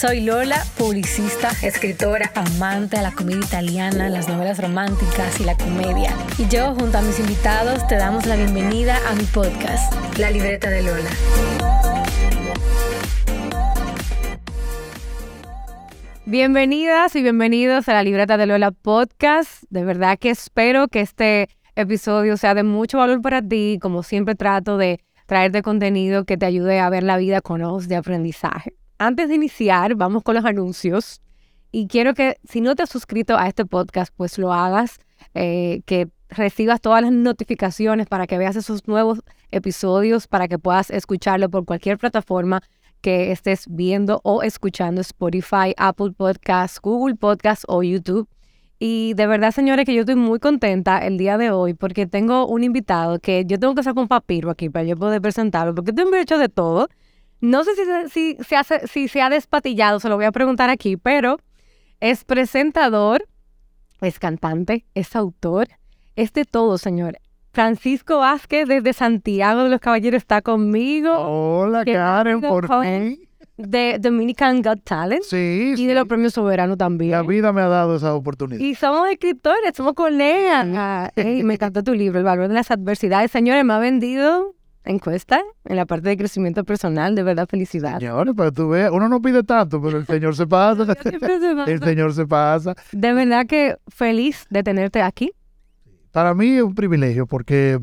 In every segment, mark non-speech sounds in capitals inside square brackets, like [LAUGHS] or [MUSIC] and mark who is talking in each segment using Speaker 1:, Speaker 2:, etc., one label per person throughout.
Speaker 1: Soy Lola, publicista, escritora, amante de la comedia italiana, las novelas románticas y la comedia. Y yo, junto a mis invitados, te damos la bienvenida a mi podcast, La Libreta de Lola.
Speaker 2: Bienvenidas y bienvenidos a la Libreta de Lola Podcast. De verdad que espero que este episodio sea de mucho valor para ti. Como siempre trato de traerte contenido que te ayude a ver la vida con ojos de aprendizaje antes de iniciar, vamos con los anuncios. Y quiero que si no te has suscrito a este podcast, pues lo hagas, eh, que recibas todas las notificaciones para que veas esos nuevos episodios, para que puedas escucharlo por cualquier plataforma que estés viendo o escuchando, Spotify, Apple Podcasts, Google Podcasts o YouTube. Y de verdad, señores, que yo estoy muy contenta el día de hoy porque tengo un invitado que yo tengo que sacar un papiro aquí para yo poder presentarlo, porque tengo hecho de todo. No sé si, si, se hace, si se ha despatillado, se lo voy a preguntar aquí, pero es presentador, es cantante, es autor, es de todo, señor. Francisco Vázquez desde Santiago de los Caballeros está conmigo.
Speaker 3: Hola, Karen, por fin.
Speaker 2: De Dominican Got Talent.
Speaker 3: Sí.
Speaker 2: Y de los premios soberanos también.
Speaker 3: La vida me ha dado esa oportunidad.
Speaker 2: Y somos escritores, somos colegas. me encantó tu libro, El valor de las adversidades. Señores, me ha vendido encuesta en la parte de crecimiento personal, de verdad, felicidad.
Speaker 3: Señores, pero tú ves, uno no pide tanto, pero el Señor [LAUGHS] se pasa. el Señor se pasa.
Speaker 2: De verdad que feliz de tenerte aquí.
Speaker 3: Para mí es un privilegio porque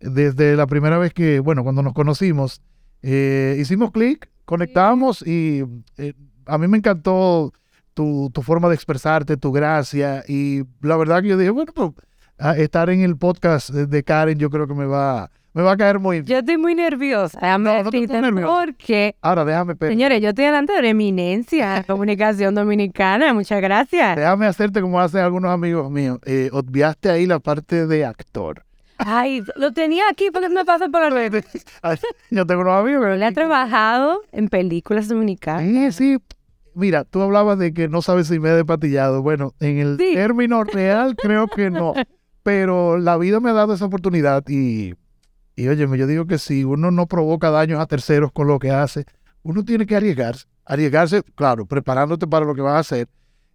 Speaker 3: desde la primera vez que, bueno, cuando nos conocimos, eh, hicimos clic, conectamos y eh, a mí me encantó tu, tu, forma de expresarte, tu gracia y la verdad que yo dije, bueno, pues estar en el podcast de Karen yo creo que me va me va a caer muy
Speaker 2: Yo estoy muy nerviosa. Déjame no, no porque...
Speaker 3: Ahora, déjame...
Speaker 2: Señores, yo estoy delante de eminencia, [LAUGHS] comunicación dominicana. Muchas gracias.
Speaker 3: Déjame hacerte como hacen algunos amigos míos. Eh, obviaste ahí la parte de actor.
Speaker 2: Ay, lo tenía aquí porque me pasa por la red. [LAUGHS]
Speaker 3: yo tengo unos amigos.
Speaker 2: Pero le ha trabajado en películas dominicanas.
Speaker 3: Sí, sí. Mira, tú hablabas de que no sabes si me he despatillado. Bueno, en el término real creo que no. [LAUGHS] Pero la vida me ha dado esa oportunidad y y oye, yo digo que si uno no provoca daños a terceros con lo que hace, uno tiene que arriesgarse. Arriesgarse, claro, preparándote para lo que vas a hacer.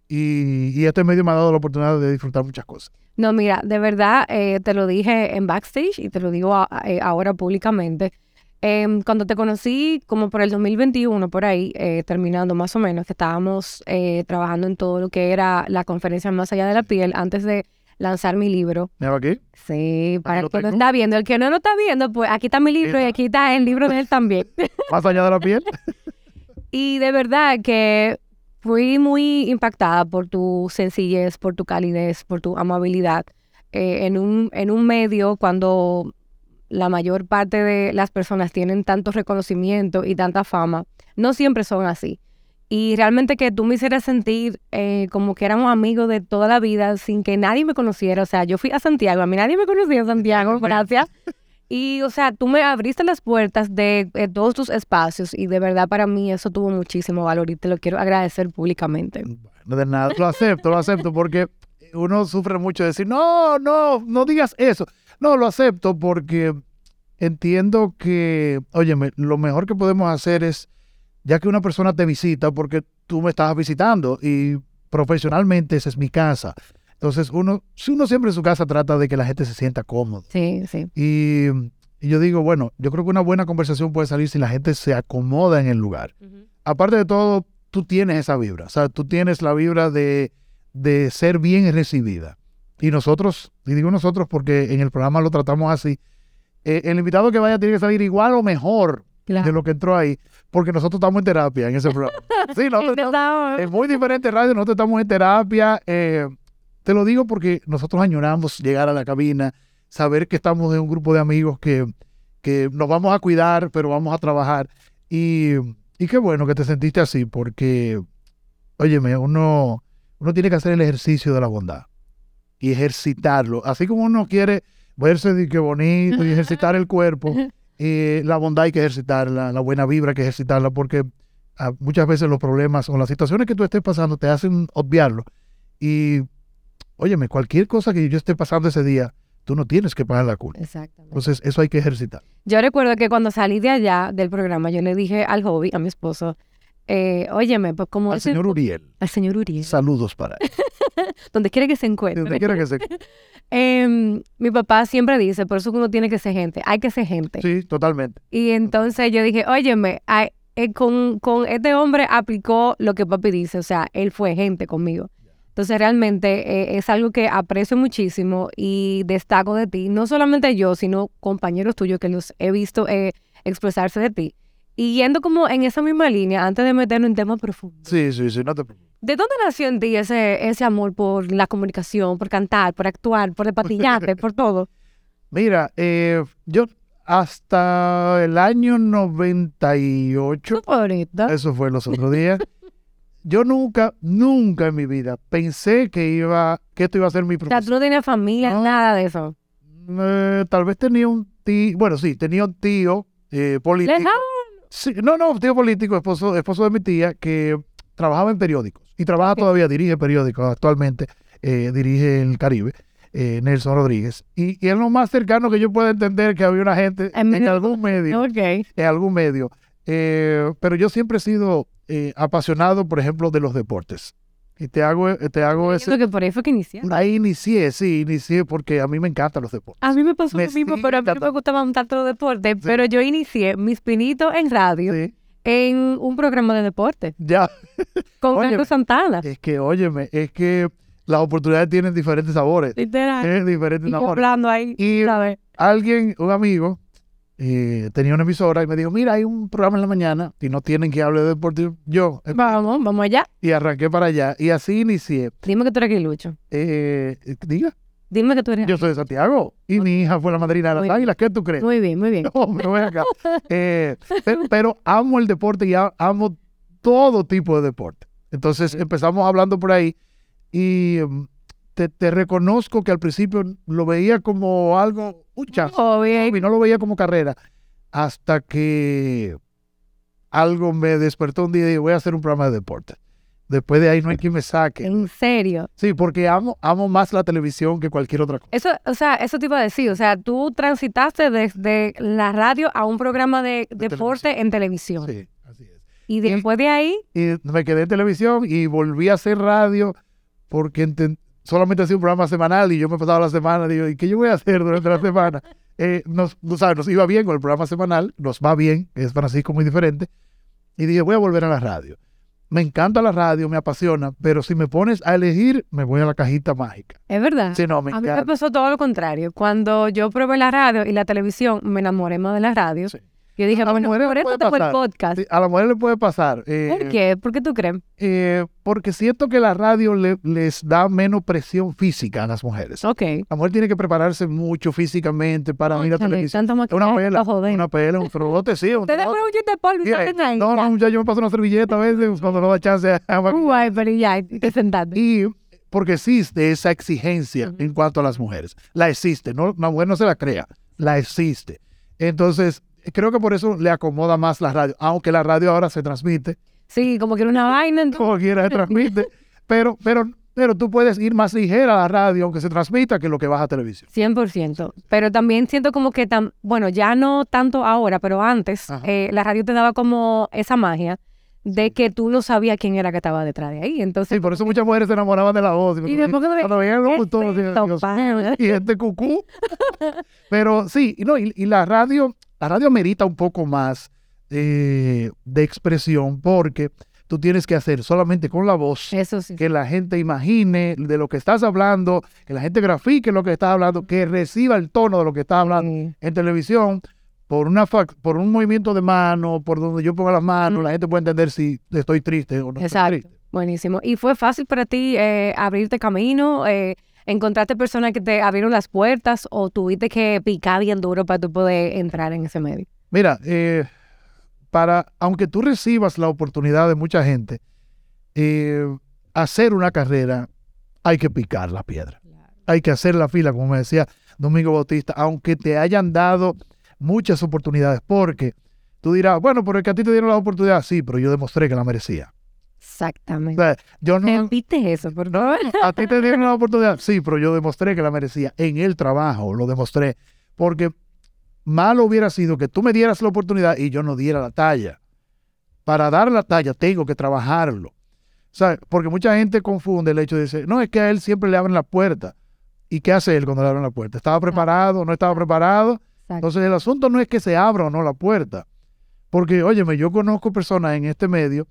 Speaker 3: Y, este medio me ha dado la oportunidad de disfrutar muchas cosas.
Speaker 2: No, mira, de verdad, eh, te lo dije en backstage y te lo digo eh, ahora públicamente. Em, cuando te conocí, como por el 2021, por ahí, eh, terminando más o menos, que estábamos trabajando en todo lo que era la conferencia Más Allá de la Piel, antes de lanzar mi libro.
Speaker 3: ¿Me aquí?
Speaker 2: Sí, para el que lo está viendo. El que no lo está viendo, pues aquí está mi libro y aquí está el libro de él también. [LAUGHS]
Speaker 3: ¿Más allá de la piel? [LAUGHS]
Speaker 2: y de verdad que fui muy impactada por tu sencillez, por tu calidez, por tu amabilidad. Eh, en, un, en un medio cuando la mayor parte de las personas tienen tanto reconocimiento y tanta fama, no siempre son así. Y realmente que tú me hicieras sentir eh, como que éramos amigos de toda la vida sin que nadie me conociera. O sea, yo fui a Santiago, a mí nadie me conocía en Santiago, [LAUGHS] gracias. Y, o sea, tú me abriste las puertas de, todos tus espacios y de verdad para mí eso tuvo muchísimo valor y te lo quiero agradecer públicamente.
Speaker 3: No de nada, lo acepto, lo acepto porque uno sufre mucho de decir, no, no, no digas eso. No, lo acepto porque entiendo que, óyeme, lo mejor que podemos hacer es ya que una persona te visita porque tú me estabas visitando y profesionalmente esa es mi casa. Entonces, uno, si uno siempre en su casa trata de que la gente se sienta cómodo.
Speaker 2: Sí, sí.
Speaker 3: Y, yo digo, bueno, yo creo que una buena conversación puede salir si la gente se acomoda en el lugar. Aparte de todo, tú tienes esa vibra. O sea, tú tienes la vibra de, de ser bien recibida. Y nosotros, y digo nosotros porque en el programa lo tratamos así, eh, el invitado que vaya tiene que salir igual o mejor de lo que entró ahí, porque nosotros estamos en terapia en ese programa. [LAUGHS] Sí, no, es muy diferente radio, nosotros estamos en terapia. Eh, te lo digo porque nosotros añoramos llegar a la cabina, saber que estamos en un grupo de amigos que, que nos vamos a cuidar, pero vamos a trabajar. Y, y qué bueno que te sentiste así, porque, óyeme, uno, uno tiene que hacer el ejercicio de la bondad y ejercitarlo. Así como uno quiere verse de que bonito y ejercitar el cuerpo. [LAUGHS] Eh, la bondad hay que ejercitarla, la buena vibra hay que ejercitarla, porque ah, muchas veces los problemas o las situaciones que tú estés pasando te hacen obviarlo. Y, óyeme, cualquier cosa que yo esté pasando ese día, tú no tienes que pagar la culpa.
Speaker 2: Exactamente.
Speaker 3: Entonces, eso hay que ejercitar.
Speaker 2: Yo recuerdo que cuando salí de allá del programa, yo le dije al hobby, a mi esposo, eh, óyeme, pues como...
Speaker 3: Al señor Uriel,
Speaker 2: al señor Uriel,
Speaker 3: saludos para él. [LAUGHS]
Speaker 2: donde quiera que se encuentre.
Speaker 3: usted quiere que se... [LAUGHS]
Speaker 2: Em, mi papá siempre dice, por eso uno tiene que ser gente, hay que ser gente.
Speaker 3: Sí, totalmente.
Speaker 2: Y entonces yo dije, óyeme, eh, con, con este hombre aplicó lo que papi dice, o sea, él fue gente conmigo. Entonces realmente eh, es algo que aprecio muchísimo y destaco de ti, no solamente yo, sino compañeros tuyos que los he visto eh, expresarse de ti. Y yendo como en esa misma línea, antes de meternos en temas profundos,
Speaker 3: Sí, sí, sí, no te preocupes.
Speaker 2: ¿de dónde nació en ti ese, ese amor por la comunicación, por cantar, por actuar, por despatillarte, por todo? [LAUGHS]
Speaker 3: Mira, eh, yo hasta el año 98,
Speaker 2: Qué bonito.
Speaker 3: eso fue los otros días, [LAUGHS] yo nunca, nunca en mi vida pensé que iba, que esto iba a ser mi
Speaker 2: O sea, tú
Speaker 3: profesión.
Speaker 2: no tenías familia,
Speaker 3: No.
Speaker 2: nada de eso.
Speaker 3: Eh, tal vez tenía un tío, bueno, sí, tenía un tío eh, político.
Speaker 2: Lejano.
Speaker 3: Sí, no, no, tío político, esposo, esposo de mi tía, que trabajaba en periódicos y trabaja todavía, dirige periódicos actualmente, eh, dirige el Caribe, eh, Nelson Rodríguez. Y, y es lo más cercano que yo puedo entender que había una gente
Speaker 2: En
Speaker 3: algún medio,
Speaker 2: Ok.
Speaker 3: en algún medio. Eh, pero yo siempre he sido eh, apasionado, por ejemplo, de los deportes. Y te hago, te hago ese...
Speaker 2: Siento que por ahí fue que inicié.
Speaker 3: Ahí inicié, sí, inicié porque a mí me encantan los deportes.
Speaker 2: A mí me pasó
Speaker 3: Me
Speaker 2: lo mismo, pero a mí no me gustaban tanto los deportes. Pero yo inicié mis pinitos en radio
Speaker 3: Sí,
Speaker 2: en un programa de deporte
Speaker 3: ya. [LAUGHS]
Speaker 2: con Carlos Santana.
Speaker 3: Es que, óyeme, es que las oportunidades tienen diferentes sabores.
Speaker 2: Literal.
Speaker 3: Tienen diferentes
Speaker 2: Y yo
Speaker 3: sabores.
Speaker 2: hablando ahí,
Speaker 3: Y
Speaker 2: ¿sabes?
Speaker 3: alguien, un amigo, eh, tenía una emisora y me dijo, mira, hay un programa en la mañana y no tienen que hablar de deporte. Yo, eh,
Speaker 2: Vamos, vamos allá.
Speaker 3: y arranqué para allá. Y así inicié.
Speaker 2: Dime que tú eres aguilucho.
Speaker 3: Eh, eh, diga,
Speaker 2: Dime que tú eres
Speaker 3: yo soy de Santiago y mi hija fue la madrina de las águilas. ¿Qué tú crees?
Speaker 2: Muy bien, muy bien. [LAUGHS]
Speaker 3: No, pero ven acá. [LAUGHS] Eh, pero, pero amo el deporte y amo todo tipo de deporte. Entonces empezamos hablando por ahí y em, te, te reconozco que al principio lo veía como algo, un y no lo veía como carrera, hasta que algo me despertó un día y dije, voy a hacer un programa de deporte. Después de ahí no hay quien me saque.
Speaker 2: En serio.
Speaker 3: Sí, porque amo, amo más la televisión que cualquier otra cosa.
Speaker 2: Eso, o sea, eso te iba a decir. O sea, tú transitaste desde la radio a un programa de deporte en televisión.
Speaker 3: Sí, así es.
Speaker 2: Y después de ahí,
Speaker 3: y me quedé en televisión y volví a hacer radio porque solamente hacía un programa semanal y yo me pasaba la semana, digo, ¿y qué yo voy a hacer durante la semana? [LAUGHS] Eh, nos, tú sabes, nos iba bien con el programa semanal, nos va bien, es Francisco muy diferente, y dije, voy a volver a la radio. Me encanta la radio, me apasiona, pero si me pones a elegir, me voy a la cajita mágica.
Speaker 2: es verdad.
Speaker 3: No, me
Speaker 2: A mí me pasó todo lo contrario. Cuando yo probé la radio y la televisión, me enamoré más de la radio.
Speaker 3: Sí.
Speaker 2: Yo dije,
Speaker 3: A las
Speaker 2: bueno,
Speaker 3: mujeres
Speaker 2: por
Speaker 3: les
Speaker 2: eso
Speaker 3: puede
Speaker 2: te fue el podcast.
Speaker 3: Sí, A la mujer le puede pasar. eh,
Speaker 2: ¿Por qué? ¿Por qué tú crees?
Speaker 3: eh, porque siento que la radio le- les da menos presión física a las mujeres.
Speaker 2: Ok.
Speaker 3: La mujer tiene que prepararse mucho físicamente para ir a televisión. una pela, una pela, un trote, sí. Un
Speaker 2: Te dejo un chiste de polvo y ahí.
Speaker 3: No,
Speaker 2: Ya.
Speaker 3: no, muchacho, yo me paso una servilleta a veces cuando no da chance [LAUGHS] a-
Speaker 2: Guay, pero ya, te sentaste.
Speaker 3: Y porque existe esa exigencia en cuanto a las mujeres. La existe, no, la mujer no se la crea, la existe. Entonces, creo que por eso le acomoda más la radio, aunque la radio ahora se transmite,
Speaker 2: Sí, como que era una vaina. entonces-
Speaker 3: como quiera se transmite, [LAUGHS] pero, pero, pero tú puedes ir más ligera a la radio, aunque se transmita, que lo que vas a televisión.
Speaker 2: 100%. Pero también siento como que, tan, bueno, ya no tanto ahora, pero antes, eh, la radio te daba como esa magia de que tú no sabías quién era que estaba detrás de ahí. Entonces,
Speaker 3: Sí, por eso muchas mujeres se enamoraban de la voz.
Speaker 2: y después que
Speaker 3: Cuando veían mío, y este cucú. [LAUGHS] Pero sí, y, no, y, y la radio, la radio merita un poco más eh, de expresión porque tú tienes que hacer solamente con la voz
Speaker 2: Eso sí.
Speaker 3: que la gente imagine de lo que estás hablando, que la gente grafique lo que estás hablando, que reciba el tono de lo que estás hablando en televisión. Por, una por un movimiento de mano, por donde yo ponga las manos, la gente puede entender si estoy triste o no estoy
Speaker 2: Exacto.
Speaker 3: triste.
Speaker 2: Buenísimo. ¿Y fue fácil para ti eh, abrirte camino? Eh, ¿Encontraste personas que te abrieron las puertas o tuviste que picar bien duro para tú poder entrar en ese medio?
Speaker 3: Mira, eh, para, aunque tú recibas la oportunidad de mucha gente, eh, hacer una carrera hay que picar la piedra. hay que hacer la fila, como me decía Domingo Bautista, aunque te hayan dado muchas oportunidades, porque tú dirás, bueno, pero que a ti te dieron la oportunidad, sí, pero yo demostré que la merecía.
Speaker 2: Exactamente.
Speaker 3: O sea, yo no,
Speaker 2: Repite eso, por favor.
Speaker 3: a ti te dieron la oportunidad, sí, pero yo demostré que la merecía. En el trabajo lo demostré, porque malo hubiera sido que tú me dieras la oportunidad y yo no diera la talla. Para dar la talla tengo que trabajarlo. O sea, porque mucha gente confunde el hecho de decir, no, es que a él siempre le abren la puerta. ¿Y qué hace él cuando le abren la puerta? ¿Estaba preparado? ¿No estaba preparado? Entonces el asunto no es que se abra o no la puerta. Porque, óyeme, yo conozco personas en este medio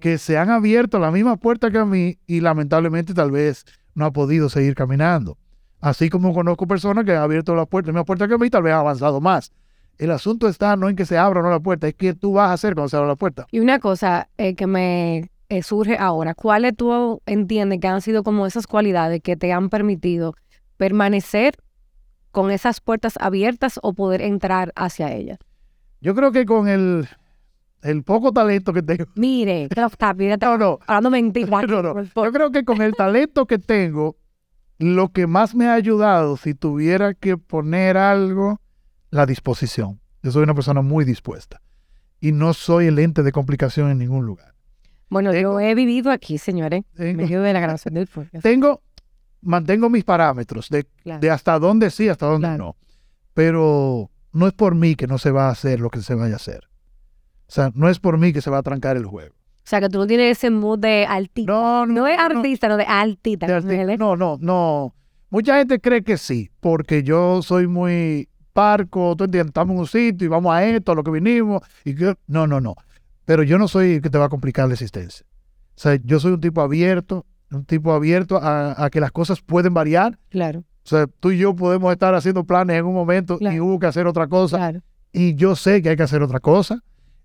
Speaker 3: que se han abierto la misma puerta que a mí y lamentablemente tal vez no ha podido seguir caminando. Así como conozco personas que han abierto la puerta, la misma puerta que a mí, tal vez han avanzado más. El asunto está no en que se abra o no la puerta, es que tú vas a hacer cuando se abra la puerta.
Speaker 2: Y una cosa eh, que me eh, surge ahora, ¿cuáles tú entiendes que han sido como esas cualidades que te han permitido permanecer con esas puertas abiertas o poder entrar hacia ellas?
Speaker 3: Yo creo que con el, el poco talento que tengo,
Speaker 2: Mire, lo está mira, [LAUGHS]
Speaker 3: no, no,
Speaker 2: hablando mentira. [LAUGHS]
Speaker 3: no, no. Yo creo que con el talento que tengo, lo que más me ha ayudado, si tuviera que poner algo, la disposición. Yo soy una persona muy dispuesta y no soy el ente de complicación en ningún lugar.
Speaker 2: Bueno,
Speaker 3: Tengo-
Speaker 2: yo he vivido aquí, señores, en medio de la grabación del podcast. [LAUGHS]
Speaker 3: tengo- mantengo mis parámetros de,
Speaker 2: Claro.
Speaker 3: de hasta dónde sí, hasta dónde
Speaker 2: Claro.
Speaker 3: no. Pero no es por mí que no se va a hacer lo que se vaya a hacer. O sea, no es por mí que se va a trancar el juego.
Speaker 2: O sea, que tú no tienes ese mood de altita.
Speaker 3: No,
Speaker 2: No es
Speaker 3: no.
Speaker 2: artista, no de altita.
Speaker 3: De arti-
Speaker 2: es.
Speaker 3: No, no, no. Mucha gente cree que sí, porque yo soy muy parco, tú entiendes, estamos en un sitio y vamos a esto, a lo que vinimos. Y que... No, no, no. Pero yo no soy el que te va a complicar la existencia. O sea, yo soy un tipo abierto, un tipo abierto a, a que las cosas pueden variar.
Speaker 2: Claro,
Speaker 3: O sea, tú y yo podemos estar haciendo planes en un momento y hubo que hacer otra cosa.
Speaker 2: claro.
Speaker 3: Y yo sé que hay que hacer otra cosa.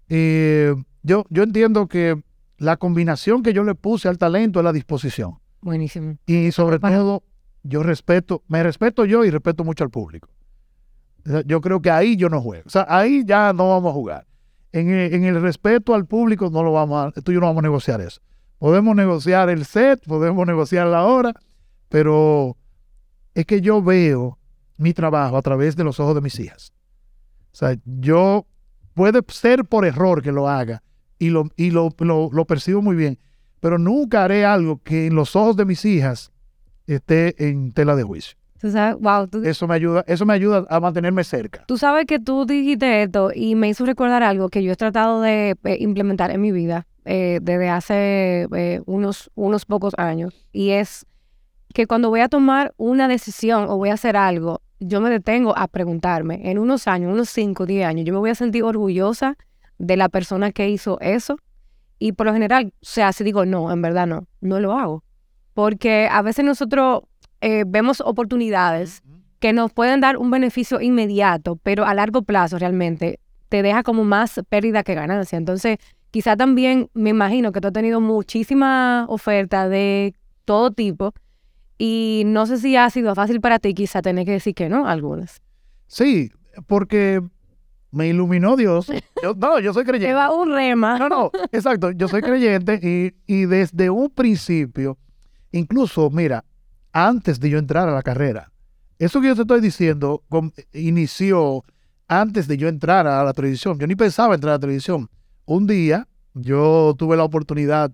Speaker 3: Eh, yo, yo entiendo que la combinación que yo le puse al talento es la disposición.
Speaker 2: Buenísimo.
Speaker 3: Y sobre
Speaker 2: Para-
Speaker 3: todo, yo respeto, me respeto yo y respeto mucho al público. Yo creo que ahí yo no juego. O sea, ahí ya no vamos a jugar. En el, en el respeto al público no lo vamos a, tú y yo no vamos a negociar eso. Podemos negociar el set, podemos negociar la hora, pero es que yo veo mi trabajo a través de los ojos de mis hijas. O sea, yo puede ser por error que lo haga y lo, y lo, lo- lo percibo muy bien, pero nunca haré algo que en los ojos de mis hijas esté en tela de juicio.
Speaker 2: Tú sabes, wow, tú,
Speaker 3: Eso me ayuda, eso me ayuda a mantenerme cerca.
Speaker 2: tú sabes que tú dijiste esto y me hizo recordar algo que yo he tratado de eh, implementar en mi vida eh, desde hace eh, unos, unos pocos años. Y es que cuando voy a tomar una decisión o voy a hacer algo, yo me detengo a preguntarme, en unos años, unos 5, 10 años, yo me voy a sentir orgullosa de la persona que hizo eso. Y por lo general, o sea, si digo no, en verdad no, no lo hago. Porque a veces nosotros eh, vemos oportunidades que nos pueden dar un beneficio inmediato, pero a largo plazo realmente te deja como más pérdida que ganancia. Entonces, quizá también me imagino que tú has tenido muchísima oferta de todo tipo y no sé si ha sido fácil para ti quizá tener que decir que no a algunas.
Speaker 3: Sí, porque me iluminó Dios. Yo- no, yo soy creyente. [LAUGHS]
Speaker 2: Lleva un rema.
Speaker 3: No, no, exacto. Yo soy creyente y, y desde un principio, incluso, mira, antes de yo entrar a la carrera, eso que yo te estoy diciendo inició antes de yo entrar a la televisión. Yo ni pensaba entrar a la televisión. Un día yo tuve la oportunidad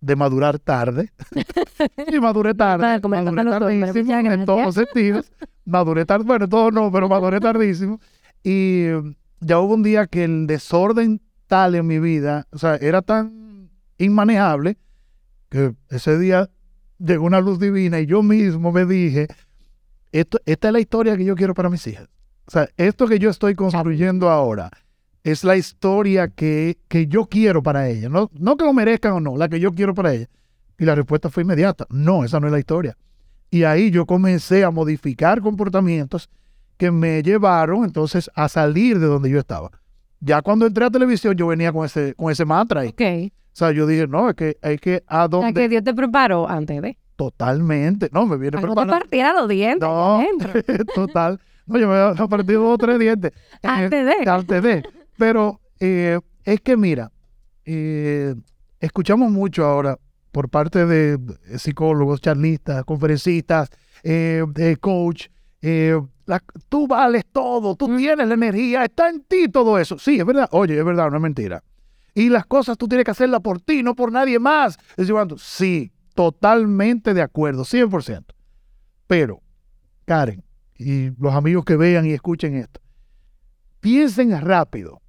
Speaker 3: de madurar tarde. [LAUGHS] y maduré tarde. Maduré tardísimo en todos los sentidos. Maduré tarde, bueno, todo no, pero maduré tardísimo. Y eh, ya hubo un día que el desorden tal en mi vida, o sea, era tan inmanejable que ese día llegó una luz divina y yo mismo me dije, esto, esta es la historia que yo quiero para mis hijas. O sea, esto que yo estoy construyendo ahora es la historia que, que yo quiero para ellas. No, no que lo merezcan o no, la que yo quiero para ellas. Y la respuesta fue inmediata. No, esa no es la historia. Y ahí yo comencé a modificar comportamientos que me llevaron entonces a salir de donde yo estaba. Ya cuando entré a televisión yo venía con ese, con ese mantra ahí. O sea, yo dije, no, es que hay que a
Speaker 2: O sea,
Speaker 3: donde...
Speaker 2: que Dios te preparó antes de.
Speaker 3: Totalmente. No, me viene
Speaker 2: Ay, no te partiera los dientes.
Speaker 3: No, [LAUGHS] total. No, yo me he partido dos o tres dientes.
Speaker 2: Antes de.
Speaker 3: antes de. Pero eh, es que mira, eh, escuchamos mucho ahora por parte de psicólogos, charlistas, conferencistas, eh, coach. eh, la- tú vales todo, tú tienes la energía, está en ti todo eso. Sí, es verdad. Oye, es verdad, no es mentira. Y las cosas tú tienes que hacerlas por ti, no por nadie más. Sí, totalmente de acuerdo, 100%. Pero, Karen, y los amigos que vean y escuchen esto, piensen rápido.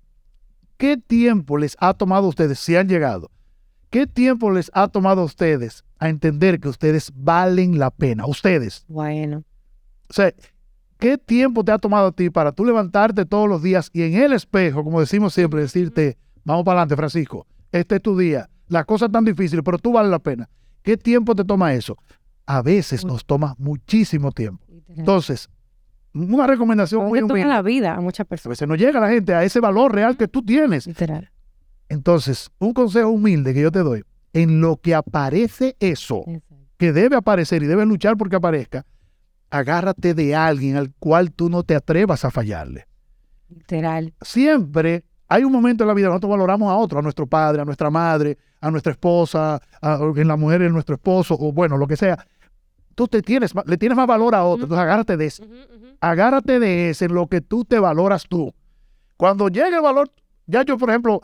Speaker 3: ¿Qué tiempo les ha tomado a ustedes, si han llegado? ¿Qué tiempo les ha tomado a ustedes a entender que ustedes valen la pena? Ustedes.
Speaker 2: Bueno.
Speaker 3: O sea, ¿qué tiempo te ha tomado a ti para tú levantarte todos los días y en el espejo, como decimos siempre, decirte, vamos para adelante, Francisco, este es tu día, las cosas están difíciles, pero tú vales la pena? ¿Qué tiempo te toma eso? A veces nos toma muchísimo tiempo. Entonces, una recomendación muy humilde.
Speaker 2: la vida a muchas
Speaker 3: A
Speaker 2: personas.
Speaker 3: veces no llega la gente a ese valor real que tú tienes.
Speaker 2: Literal.
Speaker 3: Entonces, un consejo humilde que yo te doy, en lo que aparece eso, que debe aparecer y debe luchar porque aparezca, agárrate de alguien al cual tú no te atrevas a fallarle.
Speaker 2: Literal.
Speaker 3: Siempre hay un momento en la vida que nosotros valoramos a otro, a nuestro padre, a nuestra madre, a nuestra esposa, a, en la mujer, en nuestro esposo, o bueno, lo que sea. Tú te tienes, le tienes más valor a otro, entonces agárrate de ese. Agárrate de ese en lo que tú te valoras tú. Cuando llegue el valor, ya yo, por ejemplo,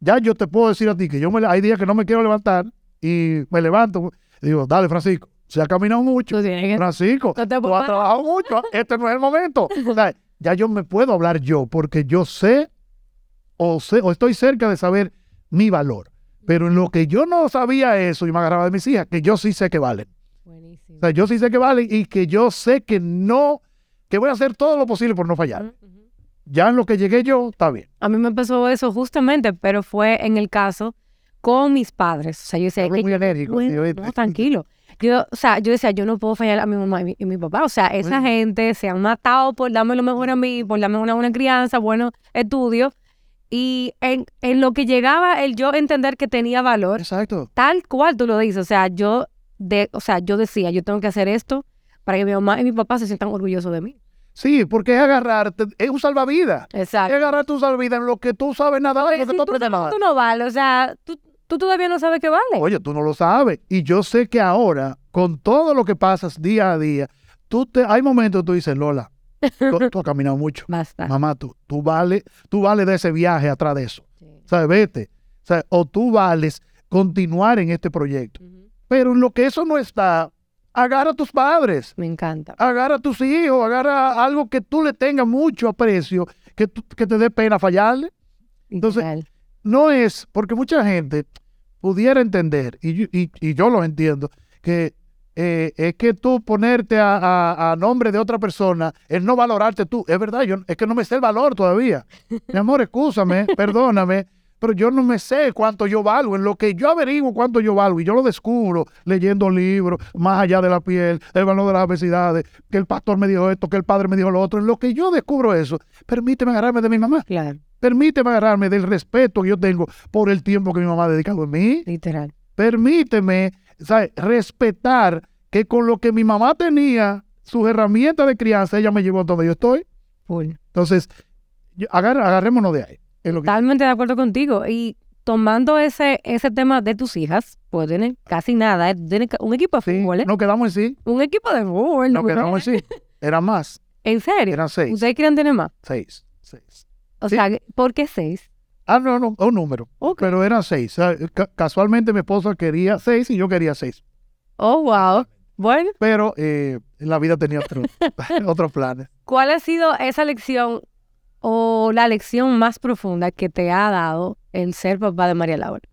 Speaker 3: ya yo te puedo decir a ti que yo me, hay días que no me quiero levantar y me levanto y digo, dale, Francisco, se ha caminado mucho.
Speaker 2: Tú que-
Speaker 3: Francisco,
Speaker 2: No te
Speaker 3: tú has trabajado mucho, este no es el momento. [LAUGHS] O sea, ya yo me puedo hablar yo porque yo sé o, sé o estoy cerca de saber mi valor. Pero en lo que yo no sabía eso y me agarraba de mis hijas, que yo sí sé que valen.
Speaker 2: Buenísimo.
Speaker 3: O sea, yo sí sé que valen y que yo sé que no, que voy a hacer todo lo posible por no fallar. Ya en lo que llegué yo, está bien.
Speaker 2: A mí me empezó eso justamente, pero fue en el caso con mis padres. O sea, yo decía, que
Speaker 3: muy
Speaker 2: yo-
Speaker 3: enérgico,
Speaker 2: bueno,
Speaker 3: sí, ¿oíste?
Speaker 2: no, tranquilo. Yo, o sea, yo decía, yo no puedo fallar a mi mamá y mi, y mi papá. O sea, esa
Speaker 3: Bueno.
Speaker 2: gente se han matado por darme lo mejor a mí, por darme una buena crianza, buenos estudios. Y en, en lo que llegaba el yo entender que tenía valor,
Speaker 3: Exacto.
Speaker 2: tal cual tú lo dices. O sea, yo, de, o sea, yo decía, yo tengo que hacer esto para que mi mamá y mi papá se sientan orgullosos de mí.
Speaker 3: Sí, porque es agarrarte, es un salvavidas. Es
Speaker 2: Exacto.
Speaker 3: agarrarte un salvavidas en lo que tú sabes nada, en lo que
Speaker 2: Si
Speaker 3: tú aprendes nada.
Speaker 2: tú no vales, o sea, tú, tú todavía no sabes que vale.
Speaker 3: Oye, tú no lo sabes. Y yo sé que ahora, con todo lo que pasas día a día, tú te, hay momentos que tú dices, Lola, tú, [LAUGHS] tú has caminado mucho.
Speaker 2: Basta.
Speaker 3: Mamá, tú, tú vales tú vales de ese viaje atrás de eso. ¿Sabes? Vete. ¿Sabes? O tú vales continuar en este proyecto. Pero en lo que eso no está, agarra a tus padres,
Speaker 2: Me encanta.
Speaker 3: agarra a tus hijos, agarra algo que tú le tengas mucho aprecio, que, tú- que te dé pena fallarle. Entonces. No es, porque mucha gente pudiera entender, y yo, y- y yo lo entiendo, que eh, es que tú ponerte a, a- a nombre de otra persona, es no valorarte tú. Es verdad, yo, es que no me sé el valor todavía. [LAUGHS] Mi amor, escúchame, perdóname, pero yo no me sé cuánto yo valgo. En lo que yo averiguo cuánto yo valgo, y yo lo descubro leyendo libros, más allá de la piel, el valor de las adversidades, que el pastor me dijo esto, que el padre me dijo lo otro. En lo que yo descubro eso, permíteme agarrarme de mi mamá.
Speaker 2: Claro,
Speaker 3: Permíteme agarrarme del respeto que yo tengo por el tiempo que mi mamá ha dedicado en mí.
Speaker 2: literal.
Speaker 3: Permíteme ¿sabes? respetar que con lo que mi mamá tenía, sus herramientas de crianza, ella me llevó a donde yo estoy.
Speaker 2: Full.
Speaker 3: Entonces, agarrémonos de ahí. Es lo que-
Speaker 2: Totalmente de acuerdo contigo. Y tomando ese, ese tema de tus hijas, pues tienen casi nada. eh, Tienen un equipo de
Speaker 3: sí,
Speaker 2: fútbol, ¿eh?
Speaker 3: nos quedamos en sí.
Speaker 2: Un equipo de fútbol. ¿no?
Speaker 3: quedamos en sí. Eran más.
Speaker 2: ¿En serio?
Speaker 3: Eran seis.
Speaker 2: ¿Ustedes quieren tener más?
Speaker 3: Seis. Seis.
Speaker 2: O
Speaker 3: Sí.
Speaker 2: sea, ¿por qué seis?
Speaker 3: Ah, no, no, un número. Pero eran seis. O sea, ca- casualmente mi esposa quería seis y yo quería seis.
Speaker 2: Oh, wow. Bueno,
Speaker 3: Pero eh, la vida tenía otro- [LAUGHS] otros planes.
Speaker 2: ¿cuál ha sido esa lección o la lección más profunda que te ha dado el ser papá de María Laura?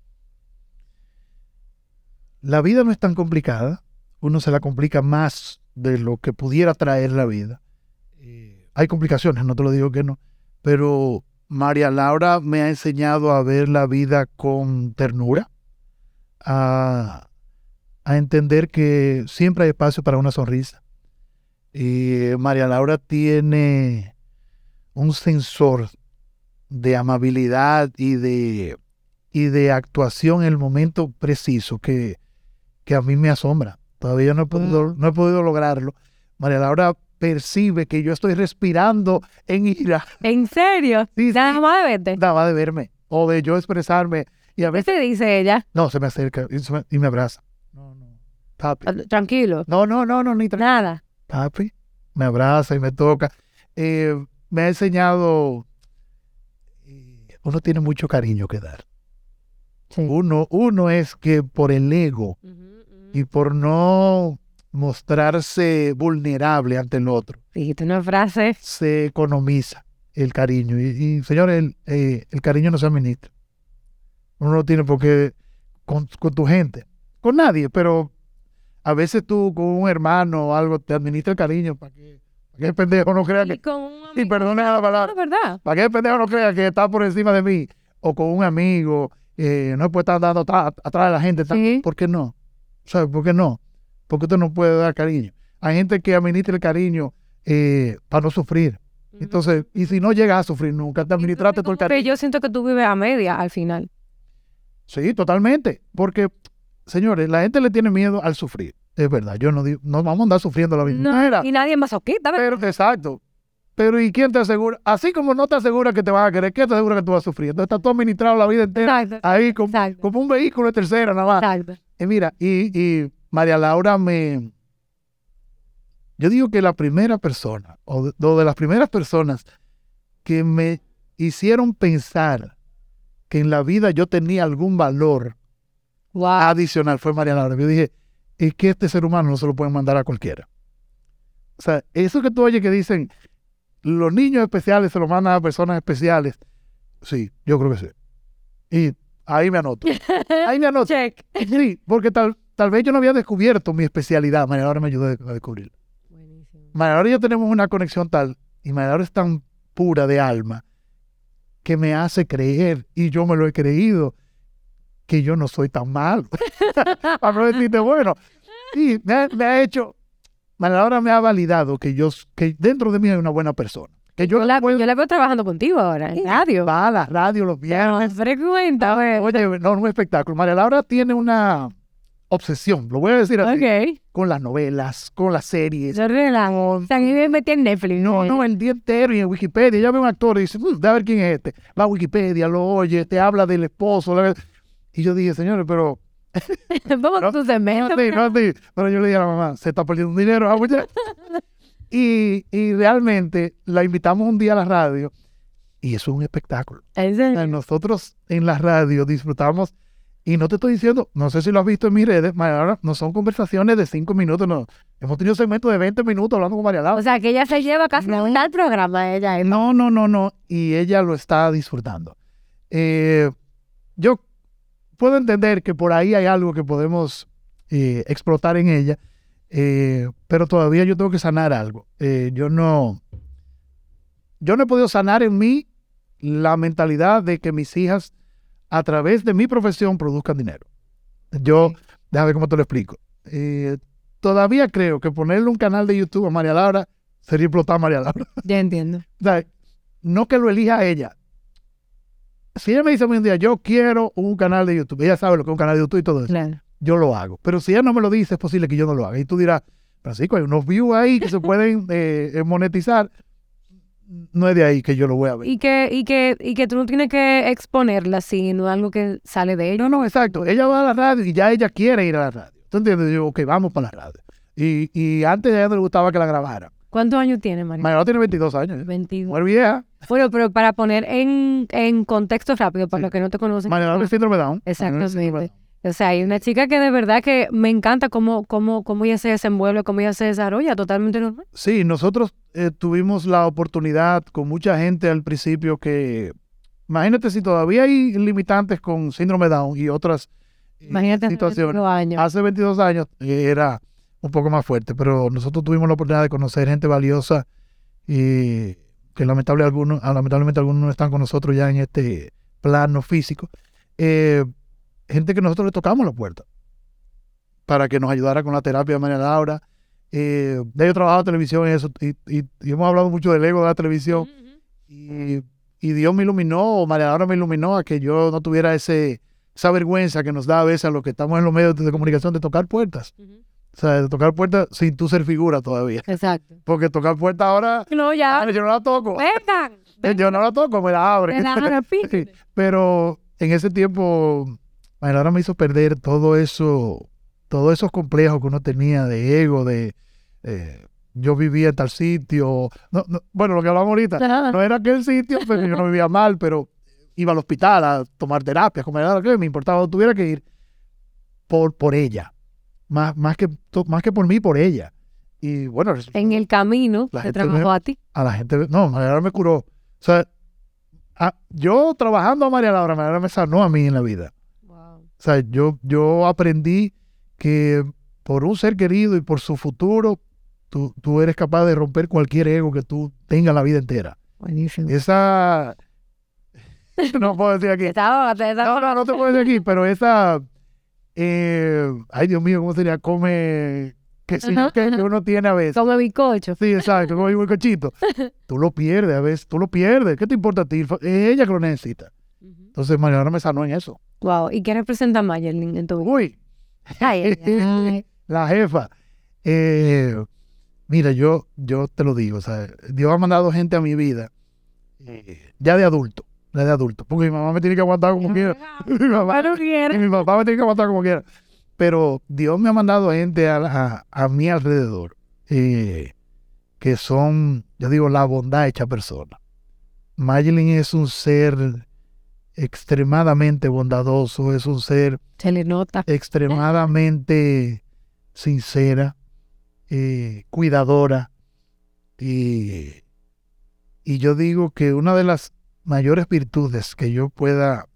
Speaker 3: La vida no es tan complicada. Uno se la complica más de lo que pudiera traer la vida. Eh, hay complicaciones, no te lo digo que no. Pero María Laura me ha enseñado a ver la vida con ternura, a, a entender que siempre hay espacio para una sonrisa. Y María Laura tiene un sensor de amabilidad y de, y de actuación en el momento preciso que, que a mí me asombra. Todavía no he podido, no he podido lograrlo. María Laura percibe que yo estoy respirando en ira,
Speaker 2: ¿En serio? [LAUGHS]
Speaker 3: Sí,
Speaker 2: Nada más de verte.
Speaker 3: nada más de verme o de yo expresarme Y a
Speaker 2: ¿Qué
Speaker 3: veces,
Speaker 2: te dice ella?
Speaker 3: no, se me acerca y, me, y me abraza. No, no, papi.
Speaker 2: Ah, Tranquilo.
Speaker 3: No, no, no, no, ni tra-
Speaker 2: Nada.
Speaker 3: papi. Me abraza y me toca. Eh, me ha enseñado, eh, uno tiene mucho cariño que dar.
Speaker 2: Sí.
Speaker 3: Uno, uno es que por el ego y por no mostrarse vulnerable ante el otro,
Speaker 2: Dijiste una frase.
Speaker 3: se economiza el cariño. Y, y, señores, el, eh, el cariño no se administra. Uno no tiene por qué con, con tu gente, con nadie, pero a veces tú con un hermano o algo te administra el cariño para que, para que el pendejo no crea
Speaker 2: Y
Speaker 3: que,
Speaker 2: con un
Speaker 3: y perdone la palabra,
Speaker 2: verdad.
Speaker 3: para que el pendejo no crea que está por encima de mí o con un amigo, eh, no puede estar dando atrás de la gente.
Speaker 2: Sí.
Speaker 3: ¿Por qué no? ¿Sabes por qué no? Porque usted no puede dar cariño. Hay gente que administra el cariño eh, para no sufrir. Entonces, y si no llegas a sufrir nunca, te administraste todo el
Speaker 2: Pero
Speaker 3: cariño.
Speaker 2: yo siento que tú vives a media al final.
Speaker 3: Sí, totalmente. Porque, señores, la gente le tiene miedo al sufrir. Es verdad, yo no digo, no vamos a andar sufriendo la misma
Speaker 2: No,
Speaker 3: manera.
Speaker 2: y nadie es masoquista, ¿verdad?
Speaker 3: Pero, exacto. Pero, ¿y quién te asegura? Así como no te asegura que te vas a querer, ¿quién te asegura que tú vas a sufrir? Entonces, estás tú administrado la vida entera
Speaker 2: Exacto.
Speaker 3: ahí como, un vehículo de tercera nada más.
Speaker 2: Exacto.
Speaker 3: Y mira, y, y María Laura me... Yo digo que la primera persona, o de, o de las primeras personas que me hicieron pensar que en la vida yo tenía algún valor
Speaker 2: Wow.
Speaker 3: adicional fue María Laura. Yo dije, es que este ser humano no se lo pueden mandar a cualquiera. O sea, eso que tú oyes que dicen, los niños especiales se lo mandan a personas especiales. Sí, yo creo que sí. Y ahí me anoto. [LAUGHS] Ahí me anoto.
Speaker 2: Check.
Speaker 3: Sí, porque tal, tal vez yo no había descubierto mi especialidad. María Laura me ayudó a descubrirla. María Laura y yo tenemos una conexión tal, y María Laura es tan pura de alma, que me hace creer, y yo me lo he creído, que yo no soy tan malo. [LAUGHS] Para no decirte, bueno, sí, me ha, me ha hecho, María Laura me ha validado que yo, que dentro de mí hay una buena persona. Que yo,
Speaker 2: Yo la,
Speaker 3: puedo
Speaker 2: yo la veo trabajando contigo ahora en radio.
Speaker 3: va a la radio los viernes.
Speaker 2: Frecuenta, güey.
Speaker 3: Oye, no, un espectáculo. María Laura tiene una obsesión, lo voy a decir así,
Speaker 2: Ok.
Speaker 3: con las novelas, con las series,
Speaker 2: Yo relajo. A mí me metí en Netflix.
Speaker 3: No, no, el día entero y en Wikipedia. Ya ve un actor y dice, "Mm, déjame ver quién es este. Va a Wikipedia, lo oye, te habla del esposo. la- Y yo dije, señores, pero. [LAUGHS]
Speaker 2: Vamos
Speaker 3: No,
Speaker 2: tu
Speaker 3: No
Speaker 2: segmento.
Speaker 3: así, no así. Pero yo le dije a la mamá, se está perdiendo un dinero. ah, muchacha". [LAUGHS] y, y realmente la invitamos un día a la radio y eso es un espectáculo.
Speaker 2: En
Speaker 3: O
Speaker 2: serio.
Speaker 3: sea, nosotros en la radio disfrutamos. Y no te estoy diciendo, no sé si lo has visto en mis redes, María Laura, no son conversaciones de cinco minutos, no. Hemos tenido segmentos de 20 minutos hablando con María Laura.
Speaker 2: O sea, que ella se lleva casi la mitad del programa, ella. es-
Speaker 3: No, no, no, no. Y ella lo está disfrutando. Eh, yo puedo entender que por ahí hay algo que podemos eh, explotar en ella, eh, pero todavía yo tengo que sanar algo. Eh, yo no, yo no he podido sanar en mí la mentalidad de que mis hijas a través de mi profesión produzcan dinero. Yo, déjame ver cómo te lo explico. Todavía creo que ponerle un canal de YouTube a María Laura sería explotar a María Laura.
Speaker 2: Ya entiendo. [LAUGHS]
Speaker 3: O sea, no que lo elija ella. Si ella me dice mí un día, yo quiero un canal de YouTube, ella sabe lo que es un canal de YouTube y todo eso,
Speaker 2: Claro.
Speaker 3: yo lo hago. Pero si ella no me lo dice, es posible que yo no lo haga. Y tú dirás, Francisco, hay unos views ahí que se [LAUGHS] pueden eh, eh, monetizar. No es de ahí que yo lo voy a ver.
Speaker 2: Y que, y, que, y que tú no tienes que exponerla así, no es algo que sale de ella.
Speaker 3: No, no, exacto. Ella va a la radio y ya ella quiere ir a la radio. ¿Tú entiendes? Yo, ok, vamos para la radio. Y, y antes a ella no le gustaba que la grabara.
Speaker 2: ¿Cuántos años tiene, María?
Speaker 3: María tiene 22 años. ¿eh?
Speaker 2: 22.
Speaker 3: Mujer vieja.
Speaker 2: Bueno, pero para poner en, en contexto rápido, para
Speaker 3: Sí.
Speaker 2: los que no te conocen.
Speaker 3: María Laura es síndrome Down.
Speaker 2: Exactamente. O sea, hay una chica que de verdad que me encanta cómo, cómo, cómo ella se desenvuelve, cómo ella se desarrolla, totalmente normal.
Speaker 3: Sí, nosotros eh, tuvimos la oportunidad con mucha gente al principio que, imagínate si todavía hay limitantes con síndrome Down y otras eh,
Speaker 2: Imagínate hace
Speaker 3: situaciones.
Speaker 2: 22 años.
Speaker 3: Hace 22 años eh, era un poco más fuerte, pero nosotros tuvimos la oportunidad de conocer gente valiosa y que lamentable algunos, ah, lamentablemente algunos no están con nosotros ya en este plano físico. Eh, gente que nosotros le tocamos la puerta para que nos ayudara con la terapia de María Laura. Eh, de yo trabajado en televisión y eso, y, y- y hemos hablado mucho del ego de la televisión. Y, y Dios me iluminó, o María Laura me iluminó a que yo no tuviera ese, esa vergüenza que nos da a veces a los que estamos en los medios de comunicación de tocar puertas. O sea, de tocar puertas sin tú ser figura todavía.
Speaker 2: Exacto.
Speaker 3: Porque tocar puertas ahora,
Speaker 2: No, ya.
Speaker 3: ah, yo no la toco.
Speaker 2: Vengan. [LAUGHS]
Speaker 3: Yo no la toco, me la abren. [LAUGHS] Sí, Pero en ese tiempo, Laura me hizo perder todo eso, todos esos complejos que uno tenía de ego, de eh, yo vivía en tal sitio. No, no, bueno, lo que hablamos ahorita, no era aquel sitio, pero yo no vivía mal, pero iba al hospital a tomar terapia, como era que me importaba tuviera que ir por, por ella. Más, más, que, más que por mí, por ella. Y bueno,
Speaker 2: En el camino
Speaker 3: La
Speaker 2: te
Speaker 3: gente
Speaker 2: trabajó
Speaker 3: me-
Speaker 2: a ti.
Speaker 3: a la gente, no, María Laura me curó. O sea, a- yo trabajando a María Laura, María Laura me sanó a mí en la vida. O sea, yo, yo aprendí que por un ser querido y por su futuro, tú, tú eres capaz de romper cualquier ego que tú tengas la vida entera.
Speaker 2: Buenísimo.
Speaker 3: Esa... [LAUGHS] No puedo decir aquí. No, no, no te puedo decir aquí, pero esa... eh, ay, Dios mío, ¿cómo sería? Come... Que sí, que, que uno tiene a veces.
Speaker 2: Come bizcocho.
Speaker 3: Sí, exacto, como el cochito. [LAUGHS] Tú lo pierdes a veces, tú lo pierdes. ¿Qué te importa a ti? Es ella que lo necesita. Entonces, Mariana me sanó en eso.
Speaker 2: Wow. ¿Y qué representa Mayerlin en tu vida?
Speaker 3: Uy,
Speaker 2: Ay, ay, [LAUGHS] ay.
Speaker 3: la jefa. Eh, mira, yo, yo te lo digo, o sea, Dios ha mandado gente a mi vida, eh, ya de adulto, ya de adulto, porque mi mamá me tiene que aguantar como quiera. [LAUGHS] Mi mamá,
Speaker 2: no
Speaker 3: y mi papá me tiene que aguantar como quiera. Pero Dios me ha mandado gente a, a- a mi alrededor eh, que son, yo digo, la bondad hecha persona. Mayelin es un ser extremadamente bondadoso, es un ser
Speaker 2: Se le nota.
Speaker 3: extremadamente sincera, eh, cuidadora. Y, y yo digo que una de las mayores virtudes que yo pueda